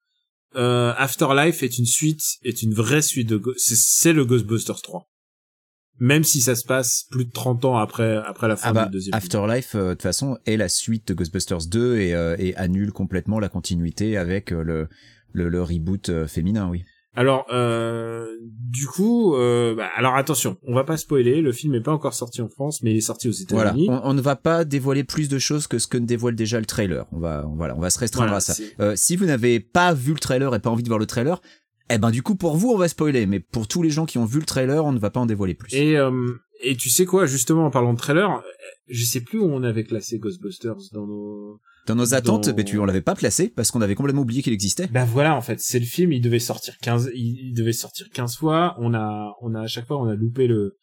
Speaker 1: euh, Afterlife est une suite, est une vraie suite de, c'est- le Ghostbusters 3. Même si ça se passe plus de 30 ans après après la fin
Speaker 2: Ah bah,
Speaker 1: du deuxième.
Speaker 2: Afterlife, euh, de toute façon, est la suite de Ghostbusters 2 et, euh, et annule complètement la continuité avec euh, le, le, le reboot euh, féminin, oui.
Speaker 1: Alors, euh, du coup, euh, bah, alors attention, on va pas spoiler. Le film n'est pas encore sorti en France, mais il est sorti aux
Speaker 2: Voilà,
Speaker 1: États-Unis.
Speaker 2: on, on ne va pas dévoiler plus de choses que ce que ne dévoile déjà le trailer. On va, on, voilà, on va se restreindre
Speaker 1: Voilà,
Speaker 2: à ça. Euh, si vous n'avez pas vu le trailer et pas envie de voir le trailer, eh ben du coup pour vous on va spoiler, mais pour tous les gens qui ont vu le trailer, on ne va pas en dévoiler plus.
Speaker 1: Et euh, et tu sais quoi, justement, en parlant de trailer, je sais plus où on avait classé Ghostbusters dans nos.
Speaker 2: Dans nos attentes,
Speaker 1: dans-
Speaker 2: ben, tu, on l'avait pas placé parce qu'on avait complètement oublié qu'il existait.
Speaker 1: Ben voilà, en fait, c'est le film. Il devait sortir 15, il, il devait sortir 15 fois. On a, on a à chaque fois, on a loupé le.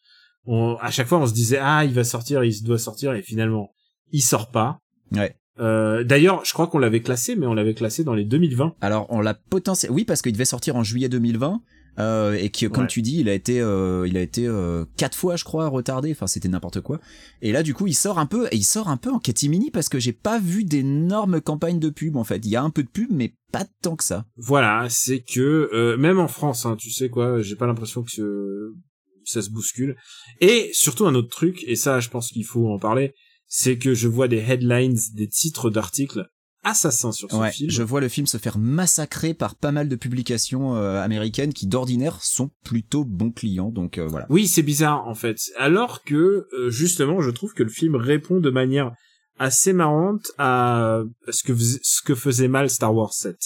Speaker 1: On, à chaque fois, on se disait ah, il va sortir, il doit sortir, et finalement, il sort pas.
Speaker 2: Ouais.
Speaker 1: Euh, D'ailleurs, je crois qu'on l'avait classé, mais on l'avait classé dans les 2020.
Speaker 2: Alors on l'a potentiel, oui parce qu'il devait sortir en juillet 2020 euh, et qui, comme
Speaker 1: Ouais.
Speaker 2: tu dis, il a été, euh, il a été euh, quatre fois, je crois, retardé. Enfin, c'était n'importe quoi. Et là, du coup, il sort un peu, et il sort un peu en catimini parce que j'ai pas vu d'énormes campagnes de pub. En fait, il y a un peu de pub, mais pas tant que ça.
Speaker 1: Voilà, c'est que euh, même en France, hein, tu sais quoi, j'ai pas l'impression que ce- ça se bouscule. Et surtout un autre truc, et ça, je pense qu'il faut en parler, c'est que je vois des headlines, des titres d'articles assassins sur ce
Speaker 2: Ouais,
Speaker 1: film.
Speaker 2: je vois le film se faire massacrer par pas mal de publications euh, américaines qui d'ordinaire sont plutôt bons clients. Donc euh, voilà.
Speaker 1: Oui, c'est bizarre en fait. Alors que euh, justement, je trouve que le film répond de manière assez marrante à ce que ce que faisait mal Star Wars 7.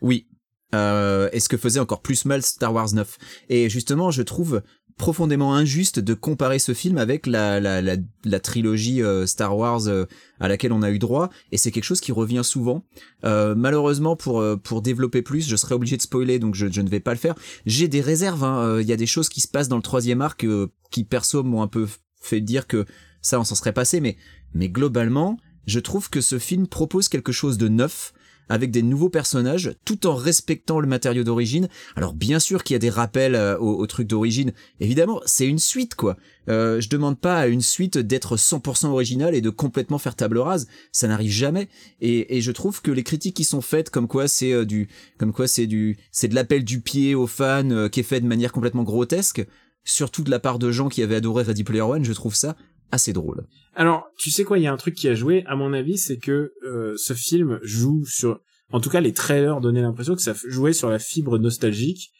Speaker 2: Oui. Euh, et ce que faisait encore plus mal Star Wars 9. Et justement, je trouve profondément injuste de comparer ce film avec la, la, la, trilogie euh, Star Wars euh, à laquelle on a eu droit. Et c'est quelque chose qui revient souvent. Euh, malheureusement, pour, pour développer plus, je serais obligé de spoiler, donc je, ne vais pas le faire. J'ai des réserves. hein. Il y a des choses qui se passent dans le troisième arc qui, perso, m'ont un peu fait dire que ça, on s'en serait passé. Mais, mais globalement, je trouve que ce film propose quelque chose de neuf avec des nouveaux personnages tout en respectant le matériau d'origine. Alors bien sûr qu'il y a des rappels euh, au, truc d'origine. Évidemment, c'est une suite quoi. Euh, je demande pas à une suite d'être 100% originale et de complètement faire table rase. Ça n'arrive jamais. Et, et je trouve que les critiques qui sont faites, comme quoi c'est euh, du, comme quoi c'est du, c'est de l'appel du pied aux fans euh, qui est fait de manière complètement grotesque, surtout de la part de gens qui avaient adoré Ready Player One. Je trouve ça assez drôle.
Speaker 1: Alors, tu sais quoi, il y a un truc qui a joué, à mon avis, c'est que euh, ce film joue sur... En tout cas, les trailers donnaient l'impression que ça jouait sur la fibre nostalgique,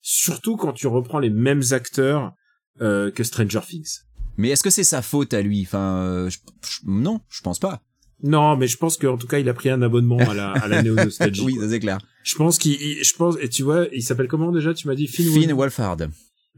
Speaker 1: surtout quand tu reprends les mêmes acteurs euh, que Stranger Things.
Speaker 2: Mais est-ce que c'est sa faute à lui? Enfin, euh, je- je- non, je pense pas.
Speaker 1: Non, mais je pense qu'en tout cas, il a pris un abonnement à la, à la néo-nostalgie.
Speaker 2: oui, ça c'est clair.
Speaker 1: Je pense qu'il... il- Je pense... Et tu vois, il s'appelle comment déjà? Tu m'as dit Finn,
Speaker 2: Finn
Speaker 1: Wolf-
Speaker 2: Wolfhard.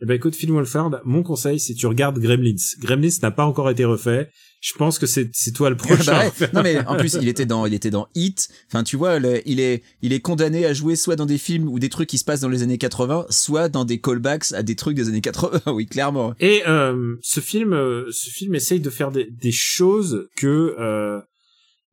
Speaker 1: Eh ben écoute, Finn Wolfhard, mon conseil, c'est tu regardes Gremlins. Gremlins n'a pas encore été refait. Je pense que c'est c'est toi le prochain.
Speaker 2: Bah ouais. Non mais en plus il était dans il était dans Hit. Enfin tu vois le- il est il est condamné à jouer soit dans des films ou des trucs qui se passent dans les années 80, soit dans des callbacks à des trucs des années 80. oui clairement.
Speaker 1: Et euh, ce film, euh, ce film essaye de faire des, des choses que euh,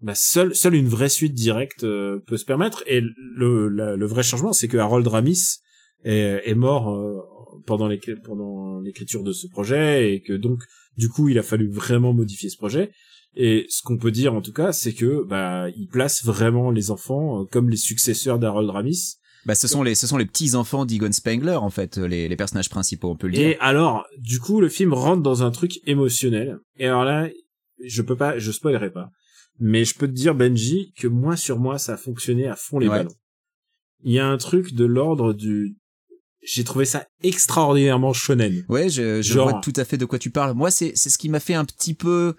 Speaker 1: bah, seule seule une vraie suite directe euh, peut se permettre. Et le la- le vrai changement, c'est que Harold Ramis est, est mort euh, pendant pendant l'écriture de ce projet et que donc du coup il a fallu vraiment modifier ce projet. Et ce qu'on peut dire en tout cas, c'est que bah il place vraiment les enfants euh, comme les successeurs d'Harold Ramis.
Speaker 2: Bah ce sont les ce sont les petits enfants d'Egon Spengler en fait les, les personnages principaux on peut le dire.
Speaker 1: Et alors, du coup, le film rentre dans un truc émotionnel. Et alors là, je peux pas, je spoilerai pas. Mais je peux te dire, Benji, que moi sur moi, ça a fonctionné à fond les
Speaker 2: Ouais.
Speaker 1: ballons. Il y a un truc de l'ordre du, j'ai trouvé ça extraordinairement shonen.
Speaker 2: Ouais, je, je
Speaker 1: Genre-
Speaker 2: vois tout à fait de quoi tu parles. Moi c'est c'est ce qui m'a fait un petit peu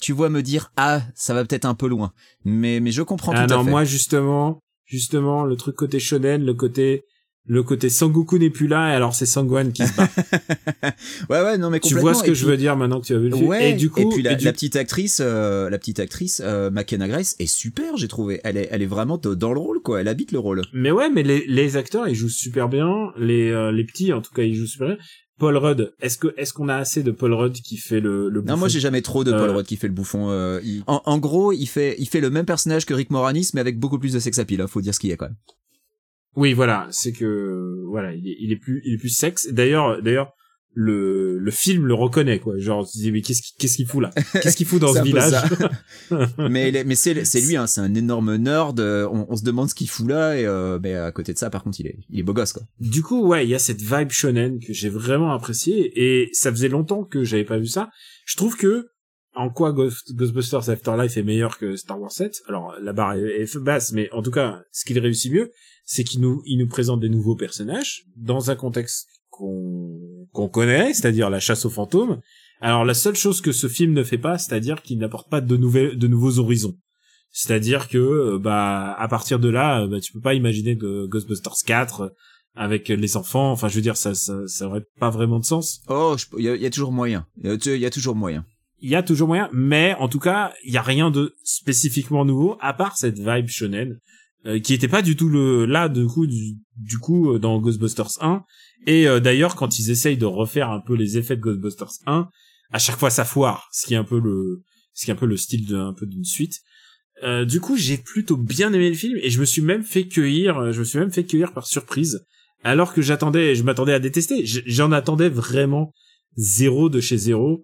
Speaker 2: tu vois me dire ah ça va peut-être un peu loin. Mais mais je comprends
Speaker 1: Ah
Speaker 2: tout
Speaker 1: non,
Speaker 2: à fait.
Speaker 1: moi justement, justement, le truc côté shonen, le côté, le côté Sangoku n'est plus là, et alors c'est Sangwan qui se bat.
Speaker 2: ouais ouais non mais
Speaker 1: tu vois ce que je
Speaker 2: puis-
Speaker 1: veux dire maintenant que tu as vu le film?
Speaker 2: Ouais.
Speaker 1: et du coup,
Speaker 2: puis la,
Speaker 1: et du
Speaker 2: la petite actrice, euh, la petite actrice euh, McKenna Grace est super, j'ai trouvé. Elle est, elle est vraiment dans le rôle quoi. Elle habite le rôle.
Speaker 1: Mais ouais, mais les, les acteurs, ils jouent super bien. Les, euh, les petits, en tout cas, ils jouent super bien. Paul Rudd, est-ce que est-ce qu'on a assez de Paul Rudd qui fait le, le
Speaker 2: Non,
Speaker 1: bouffon?
Speaker 2: moi j'ai jamais trop de Paul
Speaker 1: Euh,
Speaker 2: Rudd qui fait le bouffon. euh, il- en, en gros, il fait, il fait le même personnage que Rick Moranis, mais avec beaucoup plus de sex appeal. Hein, faut dire ce qu'il y a quand même.
Speaker 1: Oui, voilà, c'est que voilà, il est, il est plus il est plus sexe. D'ailleurs, d'ailleurs, le le film le reconnaît quoi. Genre, tu dis mais qu'est-ce qu'il qu'est-ce qu'il fout là? Qu'est-ce qu'il fout dans ce village?
Speaker 2: mais mais c'est, c'est lui, hein, c'est un énorme nerd. euh, On, on se demande ce qu'il fout là, et euh, mais à côté de ça, par contre, il est, il est beau gosse quoi.
Speaker 1: Du coup, ouais, il y a cette vibe shonen que j'ai vraiment appréciée et ça faisait longtemps que j'avais pas vu ça. Je trouve que en quoi Ghost- Ghostbusters Afterlife est meilleur que Star Wars 7 Alors la barre est, est basse, mais en tout cas, ce qu'il réussit mieux, c'est qu'il nous, il nous présente des nouveaux personnages dans un contexte qu'on qu'on connaît, c'est-à-dire la chasse aux fantômes. Alors la seule chose que ce film ne fait pas, c'est-à-dire qu'il n'apporte pas de nouvelles, de nouveaux horizons. C'est-à-dire que euh, bah à partir de là, euh, bah, tu peux pas imaginer de Ghostbusters 4 euh, avec les enfants. Enfin, je veux dire, ça, ça, ça aurait pas vraiment de sens.
Speaker 2: Oh, il y, a- il y a toujours moyen. Il y y a toujours moyen.
Speaker 1: Il y a toujours moyen, mais en tout cas, il y a rien de spécifiquement nouveau à part cette vibe shonen euh, qui était pas du tout le là du coup du, du coup euh, dans Ghostbusters 1 et euh, d'ailleurs quand ils essayent de refaire un peu les effets de Ghostbusters 1 à chaque fois ça foire ce qui est un peu le ce qui est un peu le style de peu d'une suite. Euh, du coup j'ai plutôt bien aimé le film et je me suis même fait cueillir je me suis même fait cueillir par surprise. Alors que j'attendais je m'attendais à détester. J'en attendais vraiment zéro de chez zéro.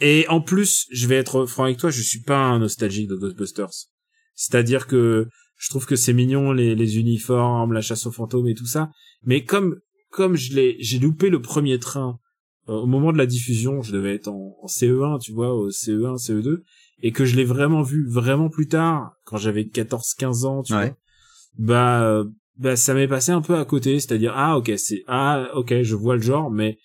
Speaker 1: Et en plus, je vais être franc avec toi, je suis pas un nostalgique de Ghostbusters. C'est-à-dire que je trouve que c'est mignon les, les uniformes, la chasse aux fantômes et tout ça, mais comme comme je l'ai j'ai loupé le premier train euh, au moment de la diffusion, je devais être en, en CE1, tu vois, au E CE1, CE2 et que je l'ai vraiment vu vraiment plus tard quand j'avais 14 15 ans, tu
Speaker 2: Ouais.
Speaker 1: vois. Bah euh, bah ça m'est passé un peu à côté, c'est-à-dire ah OK, c'est ah OK, je vois le genre mais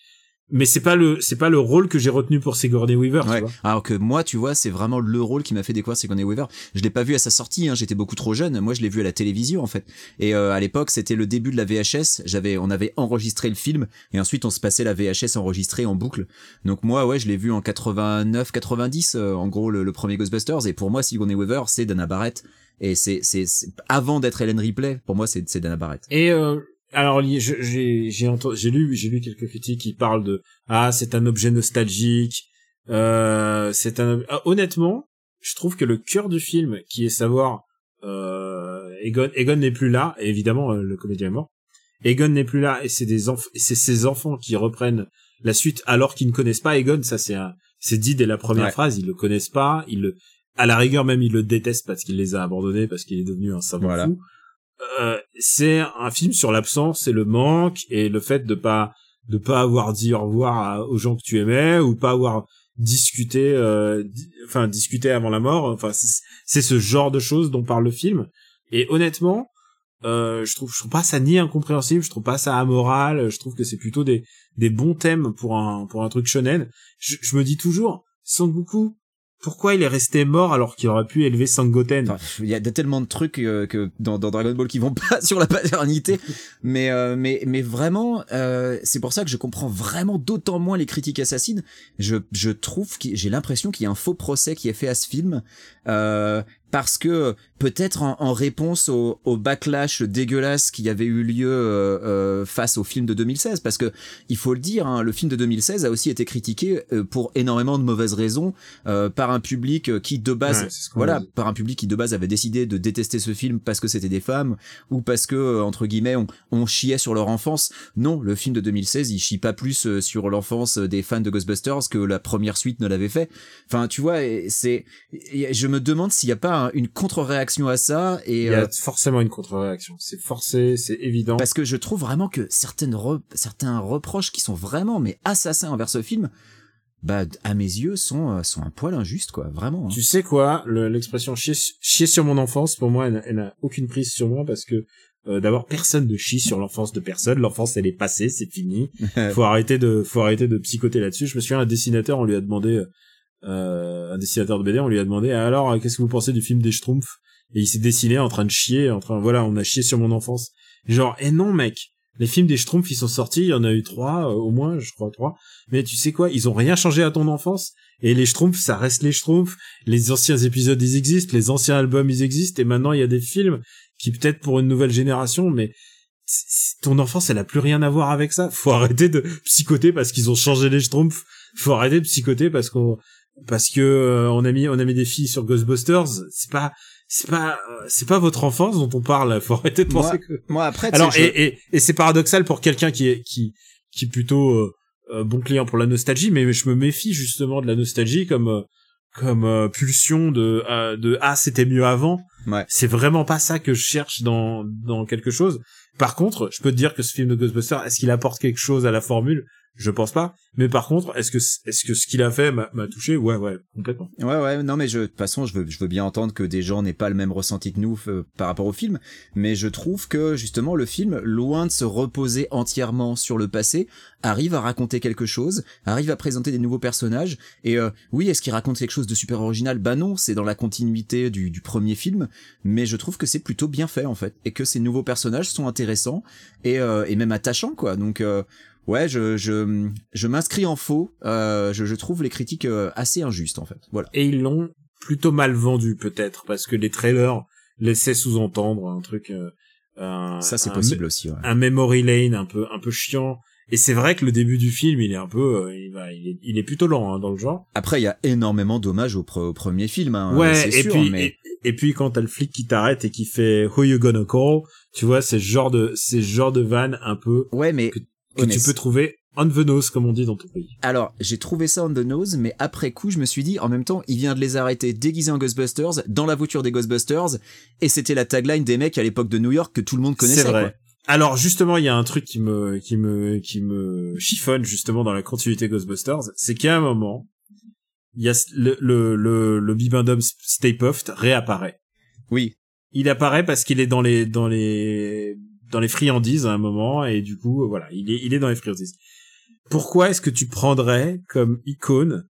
Speaker 1: mais c'est pas le c'est pas le rôle que j'ai retenu pour Sigourney Weaver, tu
Speaker 2: Ouais.
Speaker 1: vois.
Speaker 2: Alors que moi, tu vois, c'est vraiment le rôle qui m'a fait découvrir Sigourney Weaver. Je l'ai pas vu à sa sortie, hein, j'étais beaucoup trop jeune. Moi, je l'ai vu à la télévision en fait. Et euh, à l'époque, c'était le début de la VHS. J'avais, on avait enregistré le film et ensuite on se passait la VHS enregistrée en boucle. Donc moi, ouais, je l'ai vu en 89, 90, euh, en gros le, le premier Ghostbusters. Et pour moi, Sigourney Weaver, c'est Dana Barrett. Et c'est, c'est, avant d'être Ellen Ripley, pour moi, c'est, c'est Dana Barrett.
Speaker 1: Et euh, alors j'ai j'ai entendu- j'ai lu j'ai lu quelques critiques qui parlent de ah c'est un objet nostalgique euh, c'est un ah, honnêtement je trouve que le cœur du film qui est savoir euh, Egon Egon n'est plus là et évidemment euh, le comédien est mort Egon n'est plus là et c'est des enfants c'est ses enfants qui reprennent la suite alors qu'ils ne connaissent pas Egon ça c'est c'est dit dès la première
Speaker 2: Ouais.
Speaker 1: phrase ils le connaissent pas ils le à la rigueur même ils le détestent parce qu'il les a abandonnés parce qu'il est devenu un savant
Speaker 2: Voilà.
Speaker 1: fou euh, c'est un film sur l'absence et le manque et le fait de pas de pas avoir dit au revoir aux gens que tu aimais ou pas avoir discuté euh, enfin discuté avant la mort. Enfin c'est c'est ce genre de choses dont parle le film. Et honnêtement euh, je trouve je trouve pas ça ni incompréhensible je trouve pas ça amoral. Je trouve que c'est plutôt des des bons thèmes pour un pour un truc shonen. Je, je me dis toujours Sangoku pourquoi il est resté mort alors qu'il aurait pu élever Sangoten?
Speaker 2: Il y a tellement de trucs euh, que dans, Dragon Ball qui vont pas sur la paternité, mais euh, vraiment, euh, c'est pour ça que je comprends vraiment d'autant moins les critiques assassines. Je je trouve j'ai l'impression qu'il y a un faux procès qui est fait à ce film parce que peut-être en, en réponse au, au backlash dégueulasse qui avait eu lieu euh, euh, face au film de 2016, parce que il faut le dire, hein, le film de 2016 a aussi été critiqué euh, pour énormément de mauvaises raisons euh, par un public euh, qui de base
Speaker 1: Ouais,
Speaker 2: voilà par un public qui de base avait décidé de détester ce film parce que c'était des femmes ou parce que euh, entre guillemets on, on chiait sur leur enfance. Non le film de 2016 il chie pas plus sur l'enfance des fans de Ghostbusters que la première suite ne l'avait fait. Enfin tu vois c'est je me demande s'il y a pas un- une contre-réaction à ça et
Speaker 1: il y a
Speaker 2: euh,
Speaker 1: forcément une contre-réaction c'est forcé c'est évident
Speaker 2: parce que je trouve vraiment que certaines re- certains reproches qui sont vraiment mais assassins envers ce film bah à mes yeux sont euh, sont un poil injustes quoi vraiment hein.
Speaker 1: Tu sais quoi, le- l'expression chier, su- chier sur mon enfance, pour moi, elle, n'a- aucune prise sur moi parce que euh, d'abord personne ne chie sur l'enfance de personne. L'enfance, elle est passée, c'est fini. faut arrêter de, faut arrêter de psychoter là-dessus. Je me souviens, un dessinateur, on lui a demandé, un dessinateur de BD, on lui a demandé, alors, euh, qu'est-ce que vous pensez du film des Schtroumpfs? Et il s'est dessiné en train de chier, en train, voilà, on a chié sur mon enfance. Genre, eh non, mec. Les films des Schtroumpfs, ils sont sortis, il y en a eu trois, euh, au moins, je crois trois. Mais tu sais quoi, ils ont rien changé à ton enfance. Et les Schtroumpfs, ça reste les Schtroumpfs. Les anciens épisodes, ils existent. Les anciens albums, ils existent. Et maintenant, il y a des films qui, peut-être pour une nouvelle génération, mais ton enfance, elle a plus rien à voir avec ça. Faut arrêter de psychoter parce qu'ils ont changé les Schtroumpfs. Faut arrêter de psychoter parce qu'on, parce que euh, on a mis, on a mis des filles sur Ghostbusters. C'est pas, c'est pas, euh, c'est pas votre enfance dont on parle. Faut arrêter de
Speaker 2: Moi,
Speaker 1: penser que.
Speaker 2: moi après
Speaker 1: Alors
Speaker 2: je-
Speaker 1: et, et, et c'est paradoxal pour quelqu'un qui est qui qui est plutôt euh, euh, bon client pour la nostalgie, mais je me méfie justement de la nostalgie comme euh, comme euh, pulsion de euh, de ah c'était mieux avant.
Speaker 2: Ouais.
Speaker 1: C'est vraiment pas ça que je cherche dans dans quelque chose. Par contre, je peux te dire que ce film de Ghostbusters, est-ce qu'il apporte quelque chose à la formule? Je pense pas. Mais par contre, est-ce que est-ce que ce qu'il a fait m'a touché? Ouais, ouais, complètement.
Speaker 2: Ouais, ouais, non, mais je, de toute façon, je veux, je veux bien entendre que des gens n'aient pas le même ressenti que nous euh, par rapport au film, mais je trouve que justement le film, loin de se reposer entièrement sur le passé, arrive à raconter quelque chose, arrive à présenter des nouveaux personnages. Et euh, oui, est-ce qu'il raconte quelque chose de super original? Bah non, c'est dans la continuité du, du premier film, mais je trouve que c'est plutôt bien fait en fait, et que ces nouveaux personnages sont intéressants et, euh, et même attachants quoi. Donc euh, Ouais, je je, je m'inscris en faux. Euh, je, je trouve les critiques euh, assez injustes en fait. Voilà.
Speaker 1: Et ils l'ont plutôt mal vendu peut-être parce que les trailers laissaient sous-entendre un truc. euh, un-
Speaker 2: Ça c'est possible aussi. Ouais.
Speaker 1: Un memory lane un peu un peu chiant. Et c'est vrai que le début du film, il est un peu, euh, il, va, il, est, il est plutôt lent hein, dans le genre.
Speaker 2: Après, il y a énormément d'hommages au, pre- au premier film. Hein,
Speaker 1: ouais, et
Speaker 2: sûr,
Speaker 1: puis
Speaker 2: mais
Speaker 1: et, et puis quand t'as le flic qui t'arrête et qui fait Who you gonna call, tu vois, c'est ce genre de c'est ce genre de vanne un peu
Speaker 2: ouais, mais
Speaker 1: que
Speaker 2: Mais
Speaker 1: tu peux trouver on the nose comme on dit dans ton pays.
Speaker 2: Alors, j'ai trouvé ça on the nose, mais après coup, je me suis dit, en même temps, il vient de les arrêter déguisés en Ghostbusters, dans la voiture des Ghostbusters, et c'était la tagline des mecs à l'époque de New York que tout le monde connaissait.
Speaker 1: C'est vrai.
Speaker 2: quoi.
Speaker 1: Alors justement, il y a un truc qui me qui me qui me chiffonne justement dans la continuité Ghostbusters, c'est qu'à un moment, il y a le le le, le bibendum Stay Puft réapparaît.
Speaker 2: Oui.
Speaker 1: Il apparaît parce qu'il est dans les dans les dans les friandises à un moment et du coup voilà, il est il est dans les friandises. Pourquoi est-ce que tu prendrais comme icône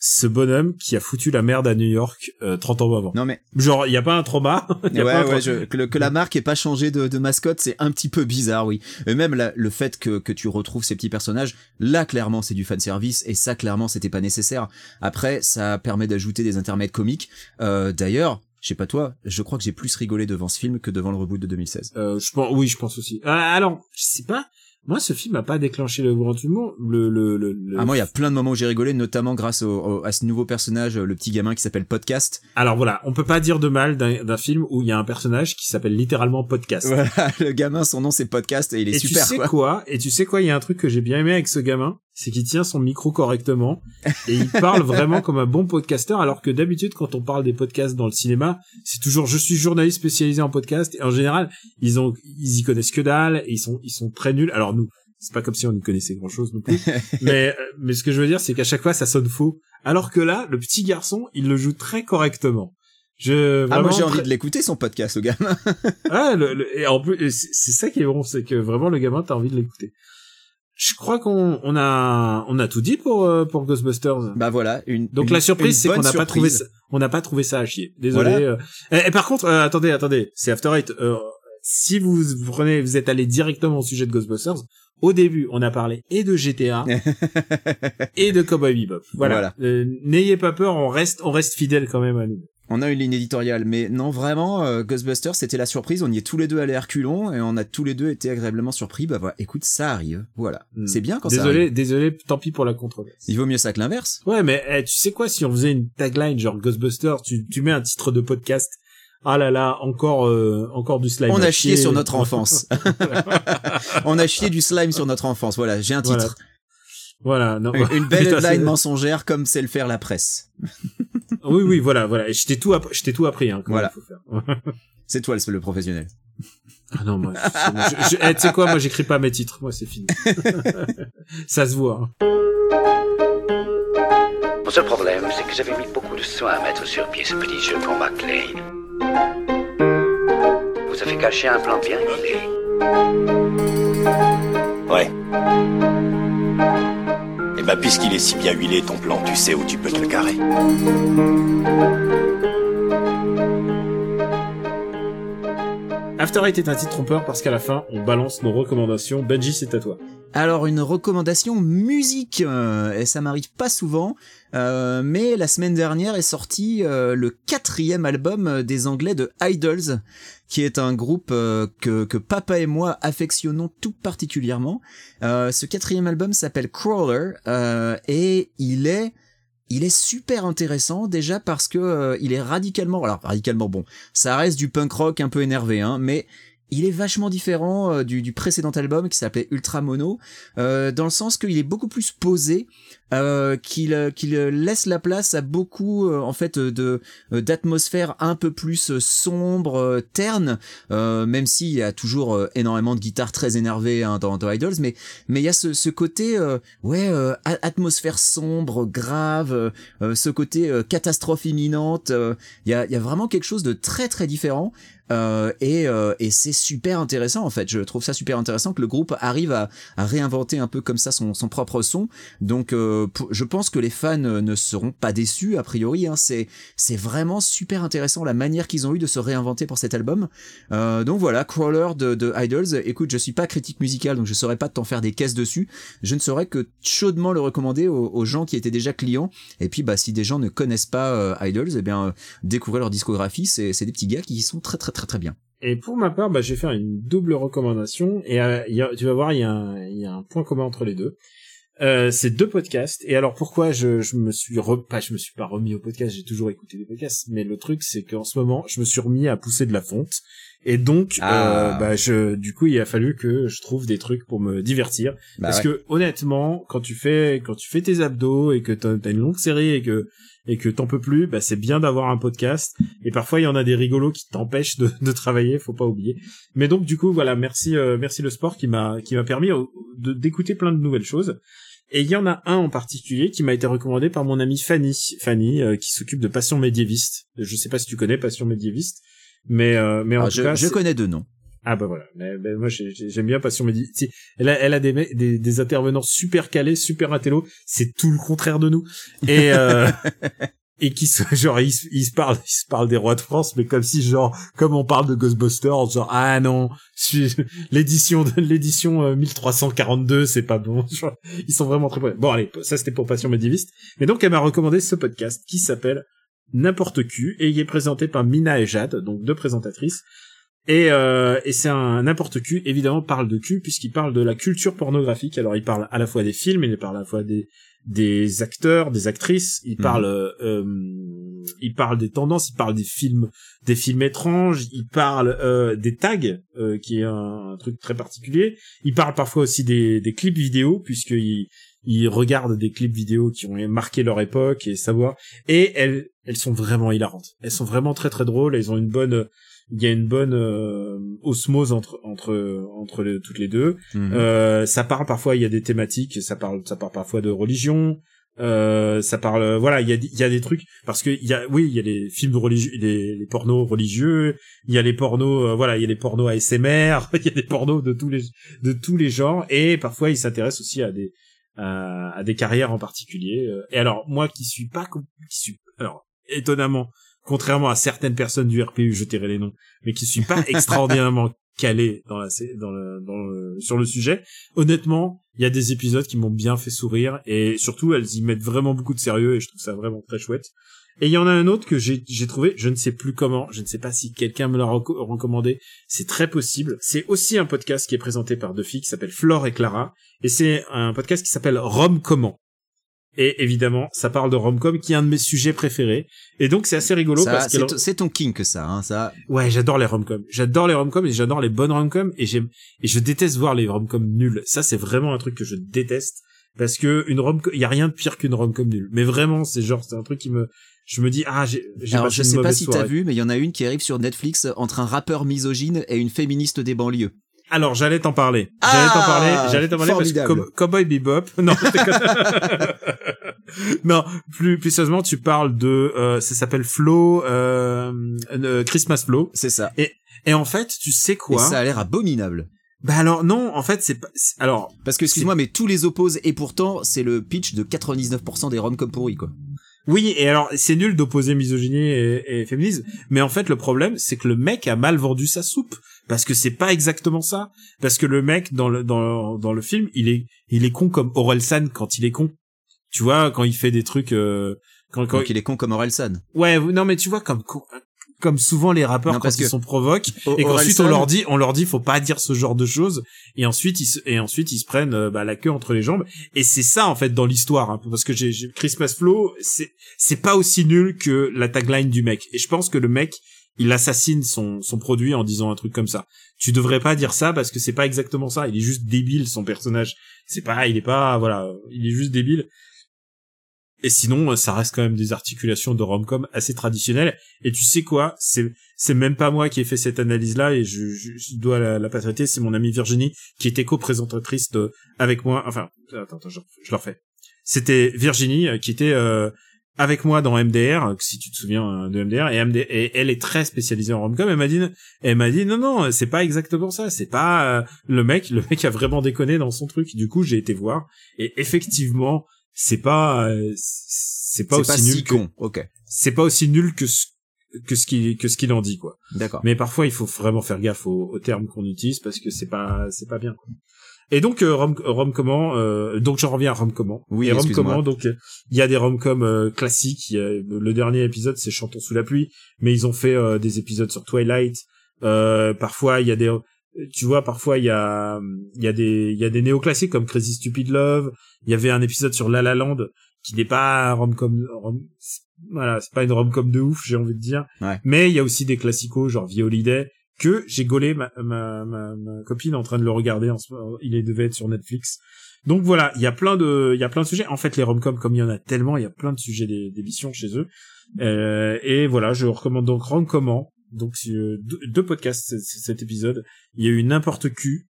Speaker 1: ce bonhomme qui a foutu la merde à New York euh, 30 ans avant?
Speaker 2: Non mais
Speaker 1: Genre, il y a pas un trauma
Speaker 2: ouais,
Speaker 1: a pas un
Speaker 2: ouais,
Speaker 1: tra-
Speaker 2: je- que, le- que la marque ait pas changé de, de mascotte, c'est un petit peu bizarre, oui. Et même la- le fait que, que tu retrouves ces petits personnages, là clairement c'est du fan service et ça clairement c'était pas nécessaire. Après, ça permet d'ajouter des intermèdes comiques. Euh, D'ailleurs, je sais pas toi, je crois que j'ai plus rigolé devant ce film que devant le reboot de 2016.
Speaker 1: Euh, je pense, oui, je pense aussi. Ah, alors, je sais pas. Moi, ce film a pas déclenché le grand humour. Le, le, le, le-
Speaker 2: Ah moi, il y a plein de moments où j'ai rigolé, notamment grâce au, au- à ce nouveau personnage, le petit gamin qui s'appelle Podcast.
Speaker 1: Alors voilà, on peut pas dire de mal d'un d'un film où il y a un personnage qui s'appelle littéralement podcast.
Speaker 2: Voilà, le gamin, son nom c'est Podcast et il est
Speaker 1: et
Speaker 2: super
Speaker 1: tu sais
Speaker 2: quoi.
Speaker 1: quoi? Et tu sais quoi? Il y a un truc que j'ai bien aimé avec ce gamin, c'est qu'il tient son micro correctement et il parle vraiment comme un bon podcasteur. Alors que d'habitude, quand on parle des podcasts dans le cinéma, c'est toujours je suis journaliste spécialisé en podcast. Et en général, ils ont ils y connaissent que dalle et ils sont ils sont très nuls. Alors nous, c'est pas comme si on y connaissait grand chose non plus. mais euh, mais ce que je veux dire, c'est qu'à chaque fois, ça sonne faux. Alors que là, le petit garçon, il le joue très correctement. Je
Speaker 2: Ah moi j'ai envie de l'écouter son podcast, le gamin.
Speaker 1: ah, le, le- et en plus, c'est ça qui est bon, c'est que vraiment le gamin, t'as envie de l'écouter. Je crois qu'on on a on a tout dit pour euh, pour Ghostbusters.
Speaker 2: bah voilà, une.
Speaker 1: Donc
Speaker 2: une-
Speaker 1: la surprise, c'est qu'on n'a pas trouvé ça, on n'a pas trouvé ça à chier. Désolé.
Speaker 2: Voilà.
Speaker 1: euh. Et, et par contre, euh, attendez, attendez, c'est After Eight. euh, si vous prenez, vous êtes allé directement au sujet de Ghostbusters. Au début, on a parlé et de GTA et de Cowboy Bebop. Voilà.
Speaker 2: Voilà.
Speaker 1: Euh, N'ayez pas peur, on reste on reste fidèle quand même à nous.
Speaker 2: On a une ligne éditoriale, mais non vraiment, euh, Ghostbusters c'était la surprise. On y est tous les deux allés à reculons et on a tous les deux été agréablement surpris. Bah voilà, écoute, ça arrive. Voilà,
Speaker 1: Hmm.
Speaker 2: c'est bien quand ça
Speaker 1: Désolé,
Speaker 2: arrive.
Speaker 1: désolé, tant pis pour la controverse.
Speaker 2: Il vaut mieux ça que l'inverse.
Speaker 1: Ouais, mais eh, tu sais quoi, si on faisait une tagline genre Ghostbusters, tu, tu mets un titre de podcast. Ah là là, encore euh, encore du slime.
Speaker 2: On a chié sur notre enfance. on a chié du slime sur notre enfance. Voilà, j'ai un titre.
Speaker 1: voilà, non.
Speaker 2: Une belle headline mensongère comme sait le faire la presse.
Speaker 1: Oui, oui, voilà, voilà. Je t'ai tout, je t'ai tout appris, hein.
Speaker 2: Voilà. C'est toi le, professionnel.
Speaker 1: ah non, moi, c'est bon, je- je- eh, tu sais quoi, moi j'écris pas mes titres, moi c'est fini. Ça se voit. hein.
Speaker 3: Mon seul problème, c'est que j'avais mis beaucoup de soin à mettre sur pied ce petit jeu pour McLean. Vous avez caché un plan bien huilé.
Speaker 6: Ouais. Bah, puisqu'il est si bien huilé, ton plan, tu sais où tu peux te le carrer.
Speaker 1: After Eight est un titre trompeur parce qu'à la fin, on balance nos recommandations. Benji, c'est à toi.
Speaker 2: Alors une recommandation musique, euh, et ça m'arrive pas souvent, euh, mais la semaine dernière est sorti euh, le quatrième album euh, des Anglais de Idols, qui est un groupe euh, que, que papa et moi affectionnons tout particulièrement. Euh, ce quatrième album s'appelle Crawler, et il est il est super intéressant déjà parce que euh, il est radicalement alors radicalement bon ça reste du punk rock un peu énervé hein mais il est vachement différent euh, du, précédent album qui s'appelait Ultra Mono, euh, dans le sens qu'il est beaucoup plus posé, euh, qu'il euh, qu'il laisse la place à beaucoup euh, en fait de d'atmosphère un peu plus sombre, terne, même s'il y a toujours énormément de guitares très énervées hein, dans, dans Idols, mais mais il y a ce, ce côté ouais atmosphère sombre, grave, ce côté catastrophe imminente. Il y a il y a vraiment quelque chose de très très différent euh, et, euh, et c'est super intéressant en fait. Je trouve ça super intéressant que le groupe arrive à, à réinventer un peu comme ça son, son propre son. Donc euh, je pense que les fans ne seront pas déçus a priori. Hein. C'est vraiment super intéressant la manière qu'ils ont eu de se réinventer pour cet album. Euh, donc voilà, Crawler de, Idols. Écoute, je suis pas critique musicale donc je saurais pas t'en faire des caisses dessus. Je ne saurais que chaudement le recommander aux, gens qui étaient déjà clients. Et puis bah si des gens ne connaissent pas Idols, eh bien découvrir leur discographie. C'est des petits gars qui sont très très très très bien.
Speaker 1: Et pour ma part, bah, je vais faire une double recommandation. Et euh, tu vas voir, il y a un point commun entre les deux. Euh, c'est deux podcasts. Et alors pourquoi je, je me suis pas, je me suis pas remis au podcast. J'ai toujours écouté des podcasts. Mais le truc, c'est qu'en ce moment, je me suis remis à pousser de la fonte. Et donc,
Speaker 2: ah.
Speaker 1: euh, bah, je, du coup, il a fallu que je trouve des trucs pour me divertir.
Speaker 2: Bah
Speaker 1: parce
Speaker 2: ouais.
Speaker 1: que honnêtement, quand tu fais, quand tu fais tes abdos et que t'as as une longue série et que et que t'en peux plus, bah c'est bien d'avoir un podcast. Et parfois il y en a des rigolos qui t'empêchent de, de travailler, faut pas oublier. Mais donc du coup voilà, merci euh, merci le sport qui m'a qui m'a permis euh, d'écouter plein de nouvelles choses. Et il y en a un en particulier qui m'a été recommandé par mon amie Fanny, Fanny euh, qui s'occupe de Passion médiéviste. Je sais pas si tu connais Passion médiéviste, mais euh, mais en
Speaker 2: Ah,
Speaker 1: tout
Speaker 2: je,
Speaker 1: cas
Speaker 2: je connais deux noms.
Speaker 1: ah bah voilà, mais, mais moi j'ai- j'ai- j'aime bien Passion sais, Elle a, elle a des, me- des des intervenants super calés, super intello. C'est tout le contraire de nous. Et euh, et qui se genre ils, ils se parlent ils se parlent des rois de France, mais comme si genre comme on parle de Ghostbusters, genre ah non, l'édition de l'édition euh, 1342 c'est pas bon. Genre, ils sont vraiment très. Bon allez, ça c'était pour Passion médiéviste. Mais donc elle m'a recommandé ce podcast qui s'appelle N'importe qui et il est présenté par Mina et Jade, donc deux présentatrices. Et, euh, et c'est un n'importe qui, évidemment, parle de cul, puisqu'il parle de la culture pornographique. Alors, il parle à la fois des films, il parle à la fois des, des acteurs, des actrices, il
Speaker 2: Mhm.
Speaker 1: parle, euh, euh, il parle des tendances, il parle des films, des films étranges, il parle euh, des tags, euh, qui est un, un truc très particulier. Il parle parfois aussi des, des clips vidéo, puisqu'il il regarde des clips vidéo qui ont marqué leur époque et savoir. Et elles, elles sont vraiment hilarantes. Elles sont vraiment très très drôles. Elles ont une bonne, il y a une bonne euh, osmose entre entre entre les- toutes les deux.
Speaker 2: Mhm.
Speaker 1: Euh, ça parle parfois, il y a des thématiques, ça parle, ça parle parfois de religion. Euh, ça parle, voilà, il y a, il y a des trucs parce que il y a, oui, il y a les films religieux, les, les pornos religieux, il y a les pornos, euh, voilà, il y a les pornos ASMR, il y a des pornos de tous les de tous les genres et parfois ils s'intéressent aussi à des à, à des carrières en particulier. euh. Et alors moi qui suis pas, qui suis, alors étonnamment, contrairement à certaines personnes du RPU, je tairai les noms, mais qui suis pas extraordinairement calé dans la sé- dans le, dans le sur le sujet. Honnêtement, il y a des épisodes qui m'ont bien fait sourire et surtout elles y mettent vraiment beaucoup de sérieux et je trouve ça vraiment très chouette. Et il y en a un autre que j'ai trouvé, je ne sais plus comment, je ne sais pas si quelqu'un me l'a reco- recommandé, c'est très possible. C'est aussi un podcast qui est présenté par deux filles qui s'appelle Flore et Clara et c'est un podcast qui s'appelle Rome comment. Et évidemment, ça parle de rom-com qui est un de mes sujets préférés. Et donc c'est assez rigolo
Speaker 2: Ça,
Speaker 1: parce
Speaker 2: c'est
Speaker 1: que
Speaker 2: ton- c'est ton kink ça, hein, ça.
Speaker 1: Ouais, j'adore les rom-coms. J'adore les rom-coms et j'adore les bonnes rom-coms et j'aime et je déteste voir les rom-coms nuls. Ça c'est vraiment un truc que je déteste parce que une rom il y a rien de pire qu'une rom-com nulle. Mais vraiment, c'est genre c'est un truc qui me je me dis ah j'ai j'ai
Speaker 2: Alors je sais pas si t'as vu, mais il y en a une qui arrive sur Netflix entre un rappeur misogyne et une féministe des banlieues.
Speaker 1: Alors, j'allais t'en parler.
Speaker 2: Ah,
Speaker 1: j'allais t'en parler, j'allais t'en parler parce que Cowboy Bebop. Non, non, plus plus sérieusement, tu parles de euh, ça s'appelle Flow euh, euh, Christmas Flow
Speaker 2: C'est ça.
Speaker 1: et en fait, tu sais
Speaker 2: Et
Speaker 1: quoi
Speaker 2: ça a l'air abominable.
Speaker 1: Bah alors non, en fait, c'est pas alors
Speaker 2: Parce que excuse-moi, mais tous les opposent et pourtant c'est le pitch de 99% des rom-com pourris quoi.
Speaker 1: Oui, et alors c'est nul d'opposer misogynie et, et féminisme, mais en fait le problème c'est que le mec a mal vendu sa soupe parce que c'est pas exactement ça, parce que le mec dans le dans dans le film il est il est con comme Orelsan quand il est con, tu vois quand il fait des trucs euh, quand,
Speaker 2: il est con comme Orelsan.
Speaker 1: ouais non mais tu vois comme comme souvent les rappeurs
Speaker 2: Non,
Speaker 1: quand
Speaker 2: parce
Speaker 1: ils sont provoques
Speaker 2: O-
Speaker 1: et qu'ensuite on leur dit on leur dit faut pas dire ce genre de choses et ensuite ils se, et ensuite ils se prennent euh, bah, la queue entre les jambes et c'est ça en fait dans l'histoire peu parce que j'ai j'ai- Christmas Flow c'est c'est pas aussi nul que la tagline du mec et je pense que le mec il assassine son son produit en disant un truc comme ça. Tu devrais pas dire ça parce que c'est pas exactement ça. Il est juste débile son personnage. C'est pas, il est pas, voilà, il est juste débile. Et sinon, ça reste quand même des articulations de romcom assez traditionnelles. Et tu sais quoi, c'est c'est même pas moi qui ai fait cette analyse-là et je, je, je dois la, la paternité, c'est mon amie Virginie qui était co-présentatrice avec moi. Enfin, attends, attends, je, je le refais. C'était Virginie euh, qui était euh, avec moi dans MDR, si tu te souviens euh, de MDR, et, MD, et elle est très spécialisée en romcom. Elle m'a dit, elle m'a dit non non, c'est pas exactement ça. C'est pas euh, le mec, le mec a vraiment déconné dans son truc. Du coup, j'ai été voir et effectivement, c'est pas, euh, c'est pas
Speaker 2: C'est
Speaker 1: aussi
Speaker 2: pas
Speaker 1: nul
Speaker 2: si
Speaker 1: que,
Speaker 2: con. Ok.
Speaker 1: c'est pas aussi nul que ce que ce qu'il que ce qu'il en dit quoi.
Speaker 2: D'accord.
Speaker 1: Mais parfois, il faut vraiment faire gaffe aux, aux termes qu'on utilise parce que c'est pas c'est pas bien. Quoi. Et donc euh, rom, rom comment euh, donc j'en reviens à rom comment.
Speaker 2: Oui,
Speaker 1: Et rom comment donc euh, il y a des rom-com euh, classiques, il y a, le dernier épisode c'est Chantons sous la pluie, mais ils ont fait des épisodes sur Twilight. Euh, parfois il y a des tu vois parfois il y a il y a des il y a des néoclassiques comme Crazy Stupid Love, il y avait un épisode sur La La Land qui n'est pas rom-com rom, voilà, c'est pas une rom-com de ouf, j'ai envie de dire.
Speaker 2: Ouais.
Speaker 1: Mais il y a aussi des classicos genre The Holiday que j'ai gaulé ma, ma, ma, ma copine en train de le regarder en ce moment. Il devait être sur Netflix. Donc voilà, il y a plein de, il y a plein de sujets. En fait, les rom-com, comme il y en a tellement, il y a plein de sujets d'é- d'émissions chez eux. Euh, et voilà, je recommande donc rom-comment. Donc euh, deux, podcasts cet épisode. Il y a eu n'importe Q,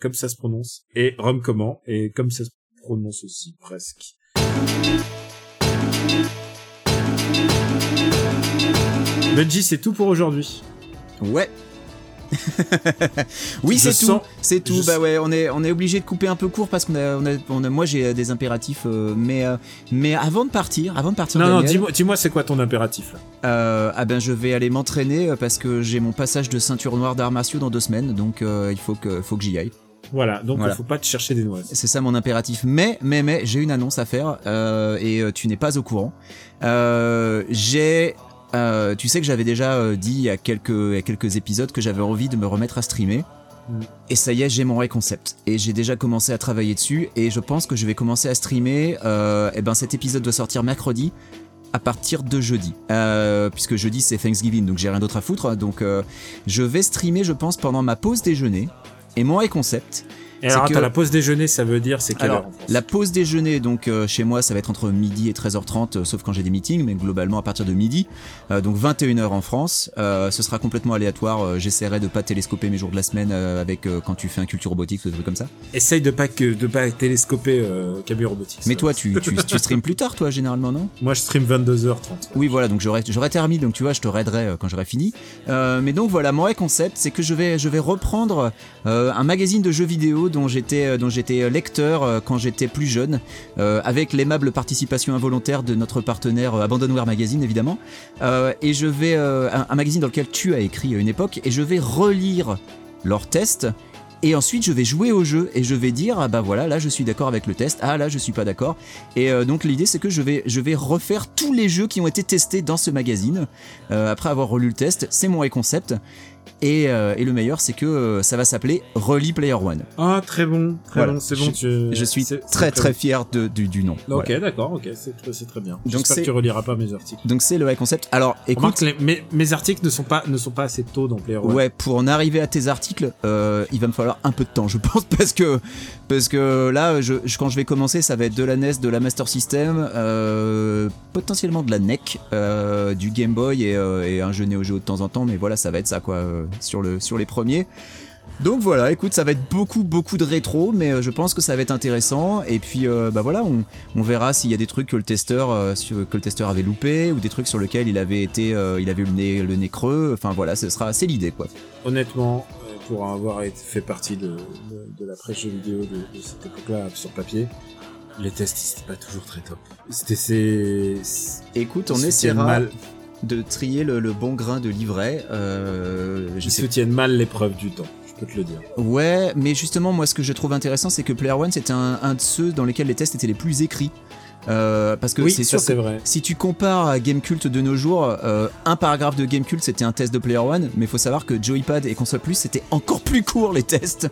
Speaker 1: comme ça se prononce, et rom-comment, et comme ça se prononce aussi presque. Benji, c'est tout pour aujourd'hui.
Speaker 2: Ouais. oui, c'est tout. C'est tout.
Speaker 1: je
Speaker 2: Bah ouais, on est on est obligé de couper un peu court parce qu'on a, on a, on a- moi j'ai euh, des impératifs, euh, mais euh, mais avant de partir, avant de partir,
Speaker 1: Non, non, dis-moi, dis-moi, c'est quoi ton impératif là?
Speaker 2: Euh, ah ben je vais aller m'entraîner parce que j'ai mon passage de ceinture noire d'arts martiaux dans deux semaines, donc il faut que faut que j'y aille.
Speaker 1: Voilà, donc
Speaker 2: Voilà.
Speaker 1: il faut pas te chercher des noises.
Speaker 2: C'est ça mon impératif. Mais, mais, mais, j'ai une annonce à faire euh, et tu n'es pas au courant. Euh, j'ai, euh, tu sais que j'avais déjà euh, dit il y a quelques, il y a quelques épisodes que j'avais envie de me remettre à streamer.
Speaker 1: Mm.
Speaker 2: Et ça y est, j'ai mon vrai concept. Et j'ai déjà commencé à travailler dessus. Et je pense que je vais commencer à streamer. Euh, et ben cet épisode doit sortir mercredi à partir de jeudi. Puisque jeudi c'est Thanksgiving, donc j'ai rien d'autre à foutre. Donc je vais streamer, je pense, pendant ma pause déjeuner. Et mon vrai concept,
Speaker 1: Et alors, attends, la pause déjeuner, ça veut dire c'est quelle
Speaker 2: alors,
Speaker 1: heure en
Speaker 2: la pause déjeuner, donc euh, chez moi, ça va être entre midi et 13h30, euh, sauf quand j'ai des meetings, mais globalement à partir de midi. Euh, donc 21h en France. Euh, ce sera complètement aléatoire. J'essaierai de pas télescoper mes jours de la semaine avec quand tu fais un culture robotique ou des trucs comme ça.
Speaker 1: Essaye de pas que de pas télescoper euh, Robotics.
Speaker 2: Mais toi, tu, tu, tu streams plus tard, toi, généralement, non?
Speaker 1: Moi, je stream 22h30.
Speaker 2: Oui, voilà, donc j'aurais j'aurais terminé, donc tu vois, je te raiderai quand j'aurai fini. Mais donc voilà, mon vrai concept, c'est que je vais je vais reprendre un magazine de jeux vidéo dont j'étais euh, dont j'étais lecteur euh, quand j'étais plus jeune, euh, avec l'aimable participation involontaire de notre partenaire euh, Abandonware Magazine évidemment. Euh, et je vais euh, un, magazine dans lequel tu as écrit à une époque, et je vais relire leurs tests. Et ensuite, je vais jouer au jeu et je vais dire, ah bah voilà, là je suis d'accord avec le test, ah là je suis pas d'accord. Et euh, donc l'idée c'est que je vais, je vais refaire tous les jeux qui ont été testés dans ce magazine euh, après avoir relu le test. C'est mon concept. Et, euh, et le meilleur c'est que euh, ça va s'appeler Rally Player One.
Speaker 1: Ah, très bon, très
Speaker 2: Voilà.
Speaker 1: bon, c'est bon.
Speaker 2: Je-
Speaker 1: tu...
Speaker 2: Je suis très très fier de, du, du nom.
Speaker 1: Ok,
Speaker 2: Voilà.
Speaker 1: d'accord, ok, c'est très, bien.
Speaker 2: Donc
Speaker 1: J'espère que tu reliras pas mes articles.
Speaker 2: Donc c'est le vrai concept. Alors écoute,
Speaker 1: les- mes, mes articles ne sont pas ne sont pas assez tôt dans Player One.
Speaker 2: Ouais, pour en arriver à tes articles, euh, il va me falloir un peu de temps, je pense, parce que parce que là, je, je- quand je vais commencer, ça va être de la NES, de la Master System, euh, potentiellement de la NEC, euh, du Game Boy et, euh, et un jeu Neo Geo de temps en temps, mais voilà, ça va être ça quoi sur le sur les premiers. Donc voilà, écoute, ça va être beaucoup beaucoup de rétro, mais euh, je pense que ça va être intéressant. Et puis euh, bah voilà, on, on verra s'il y a des trucs que le testeur euh, que le testeur avait loupé ou des trucs sur lesquels il avait été, euh, il avait eu le nez le nez creux. Enfin voilà, ce sera c'est l'idée quoi.
Speaker 1: Honnêtement, pour avoir fait partie de, de, de la presse jeux vidéo de, de cette époque-là sur papier, les tests c'était pas toujours très top. C'était c'est
Speaker 2: Écoute, on essaiera
Speaker 1: mal,
Speaker 2: de trier le, le bon grain de livret. Euh, je
Speaker 1: ils se
Speaker 2: sais.
Speaker 1: tiennent mal l'épreuve du temps. Je peux te le dire.
Speaker 2: Ouais, mais justement, moi, ce que je trouve intéressant, c'est que Player One, c'était un, un de ceux dans lesquels les tests étaient les plus écrits. Euh, parce que
Speaker 1: oui,
Speaker 2: c'est sûr
Speaker 1: c'est
Speaker 2: que
Speaker 1: vrai.
Speaker 2: si tu compares à Gamecult de nos jours, euh, un paragraphe de Gamecult c'était un test de Player One, mais il faut savoir que Joypad et Console Plus c'était encore plus court les tests.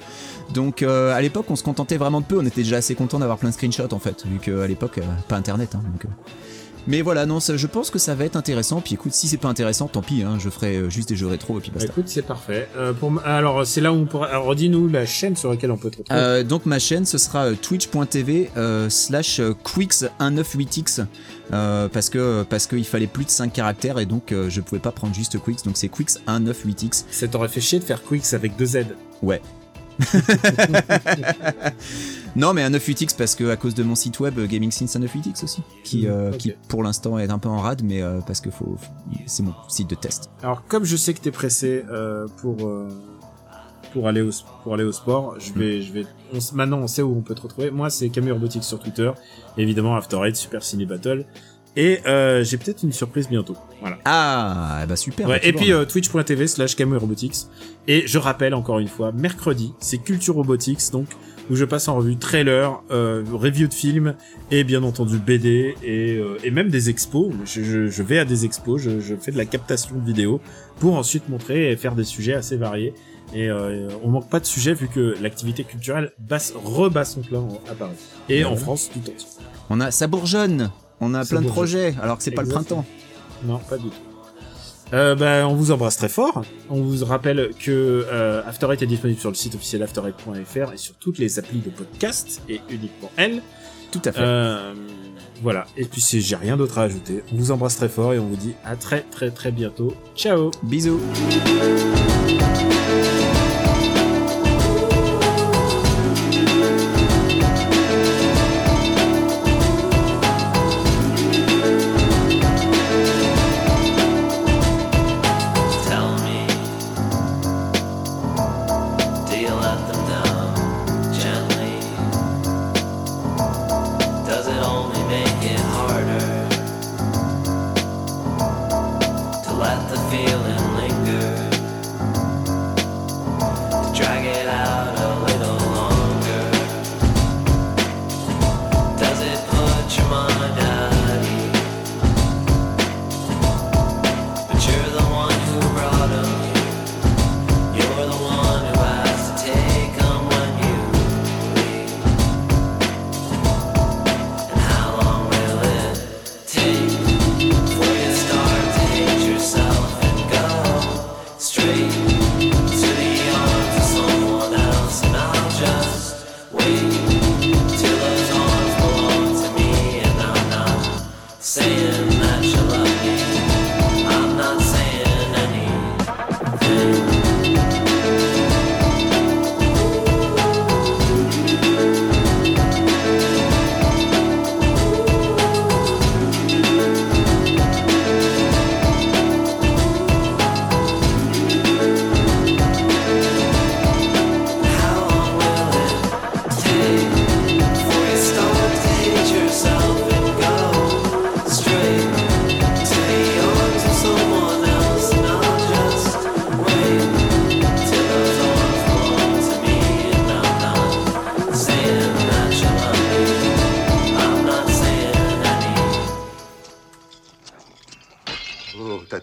Speaker 2: Donc euh, à l'époque on se contentait vraiment de peu, on était déjà assez content d'avoir plein de screenshots en fait, vu qu'à l'époque pas internet. hein, donc, euh.
Speaker 7: Mais voilà, non, ça, je pense que ça va être intéressant. Puis écoute, si c'est pas intéressant, tant pis, hein, je ferai euh, juste des jeux rétro et puis
Speaker 1: Bah,
Speaker 7: basta.
Speaker 1: écoute, c'est parfait. Euh, pour alors, c'est là où on pourra. Alors, dis-nous la chaîne sur laquelle on peut te retrouver.
Speaker 7: Euh, donc ma chaîne ce sera twitch.tv euh, slash euh, quicks198x euh, parce que parce qu'il fallait plus de 5 caractères et donc je pouvais pas prendre juste quicks donc c'est quicks198x
Speaker 1: Ça t'aurait fait chier de faire Quicks avec deux Z.
Speaker 7: ouais non mais un 98x parce que à cause de mon site web euh, Gaming Sins 98x aussi qui,
Speaker 1: Mhm,
Speaker 7: euh, qui pour l'instant est un peu en rade mais euh, parce que faut c'est mon site de test.
Speaker 1: Alors, comme je sais que t'es pressé euh, pour pour aller au pour aller au sport, je vais je vais on maintenant on sait où on peut te retrouver. Moi, c'est Camille Robotics sur Twitter, évidemment After Eight, Super Ciné Battle, et euh, j'ai peut-être une surprise bientôt. Voilà.
Speaker 7: ah bah super
Speaker 1: Ouais,
Speaker 7: bah,
Speaker 1: et puis euh, twitch.tv slash Robotics. Et je rappelle encore une fois, mercredi, c'est Culture Robotics, donc où je passe en revue trailer, euh, review de films et bien entendu BD et, et même des expos. Je, je- je vais à des expos, je, je fais de la captation de vidéos pour ensuite montrer et faire des sujets assez variés. Et euh, on manque pas de sujets vu que l'activité culturelle basse, rebat son plein en- à Paris et en
Speaker 7: Ouais.
Speaker 1: France tout entier.
Speaker 7: on a ça bourgeonne on a plein de projets alors que c'est pas le printemps
Speaker 1: Non, pas du tout. Euh, bah, on vous embrasse très fort. On vous rappelle que euh, After Eight est disponible sur le site officiel afterite.fr et sur toutes les applis de podcast et uniquement elles.
Speaker 7: tout à fait
Speaker 1: Euh, voilà. Et puis si j'ai rien d'autre à ajouter, on vous embrasse très fort et on vous dit à très très très bientôt. Ciao.
Speaker 7: bisous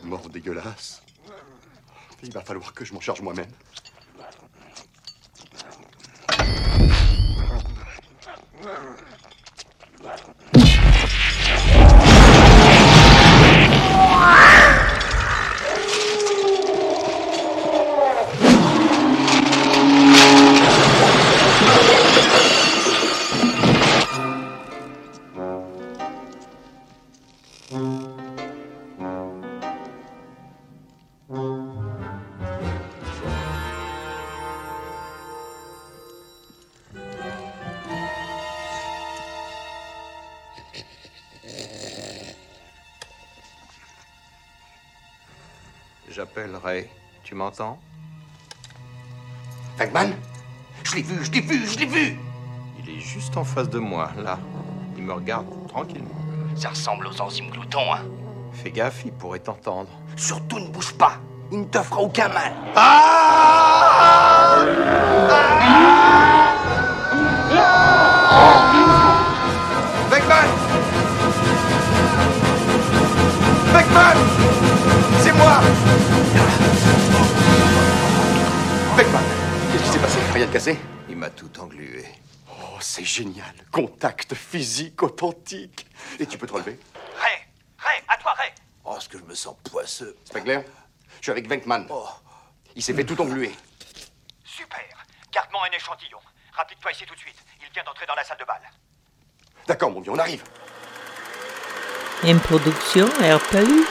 Speaker 8: Morts dégueulasse. Il va falloir que je m'en charge moi-même.
Speaker 9: Tu m'entends?
Speaker 8: Fagman Je l'ai vu, je l'ai vu, je l'ai vu
Speaker 9: Il est juste en face de moi, là. Il me regarde tranquillement.
Speaker 10: Ça ressemble aux enzymes gloutons, hein.
Speaker 9: Fais gaffe, il pourrait t'entendre.
Speaker 10: Surtout ne bouge pas. Il ne te fera aucun mal.
Speaker 8: Beckman cassé
Speaker 9: Il m'a tout englué.
Speaker 8: Oh, c'est génial Contact physique authentique Et tu peux te relever
Speaker 10: Ray, Ray, à toi, Ray
Speaker 11: Oh, ce que je me sens poisseux.
Speaker 8: C'est pas clair Je suis avec Venkman. Il s'est fait tout engluer.
Speaker 10: Super Garde-moi un échantillon. Rapide-toi ici tout de suite. Il vient d'entrer dans la salle de bal.
Speaker 8: D'accord, mon vieux, on arrive.
Speaker 12: Une production RPU.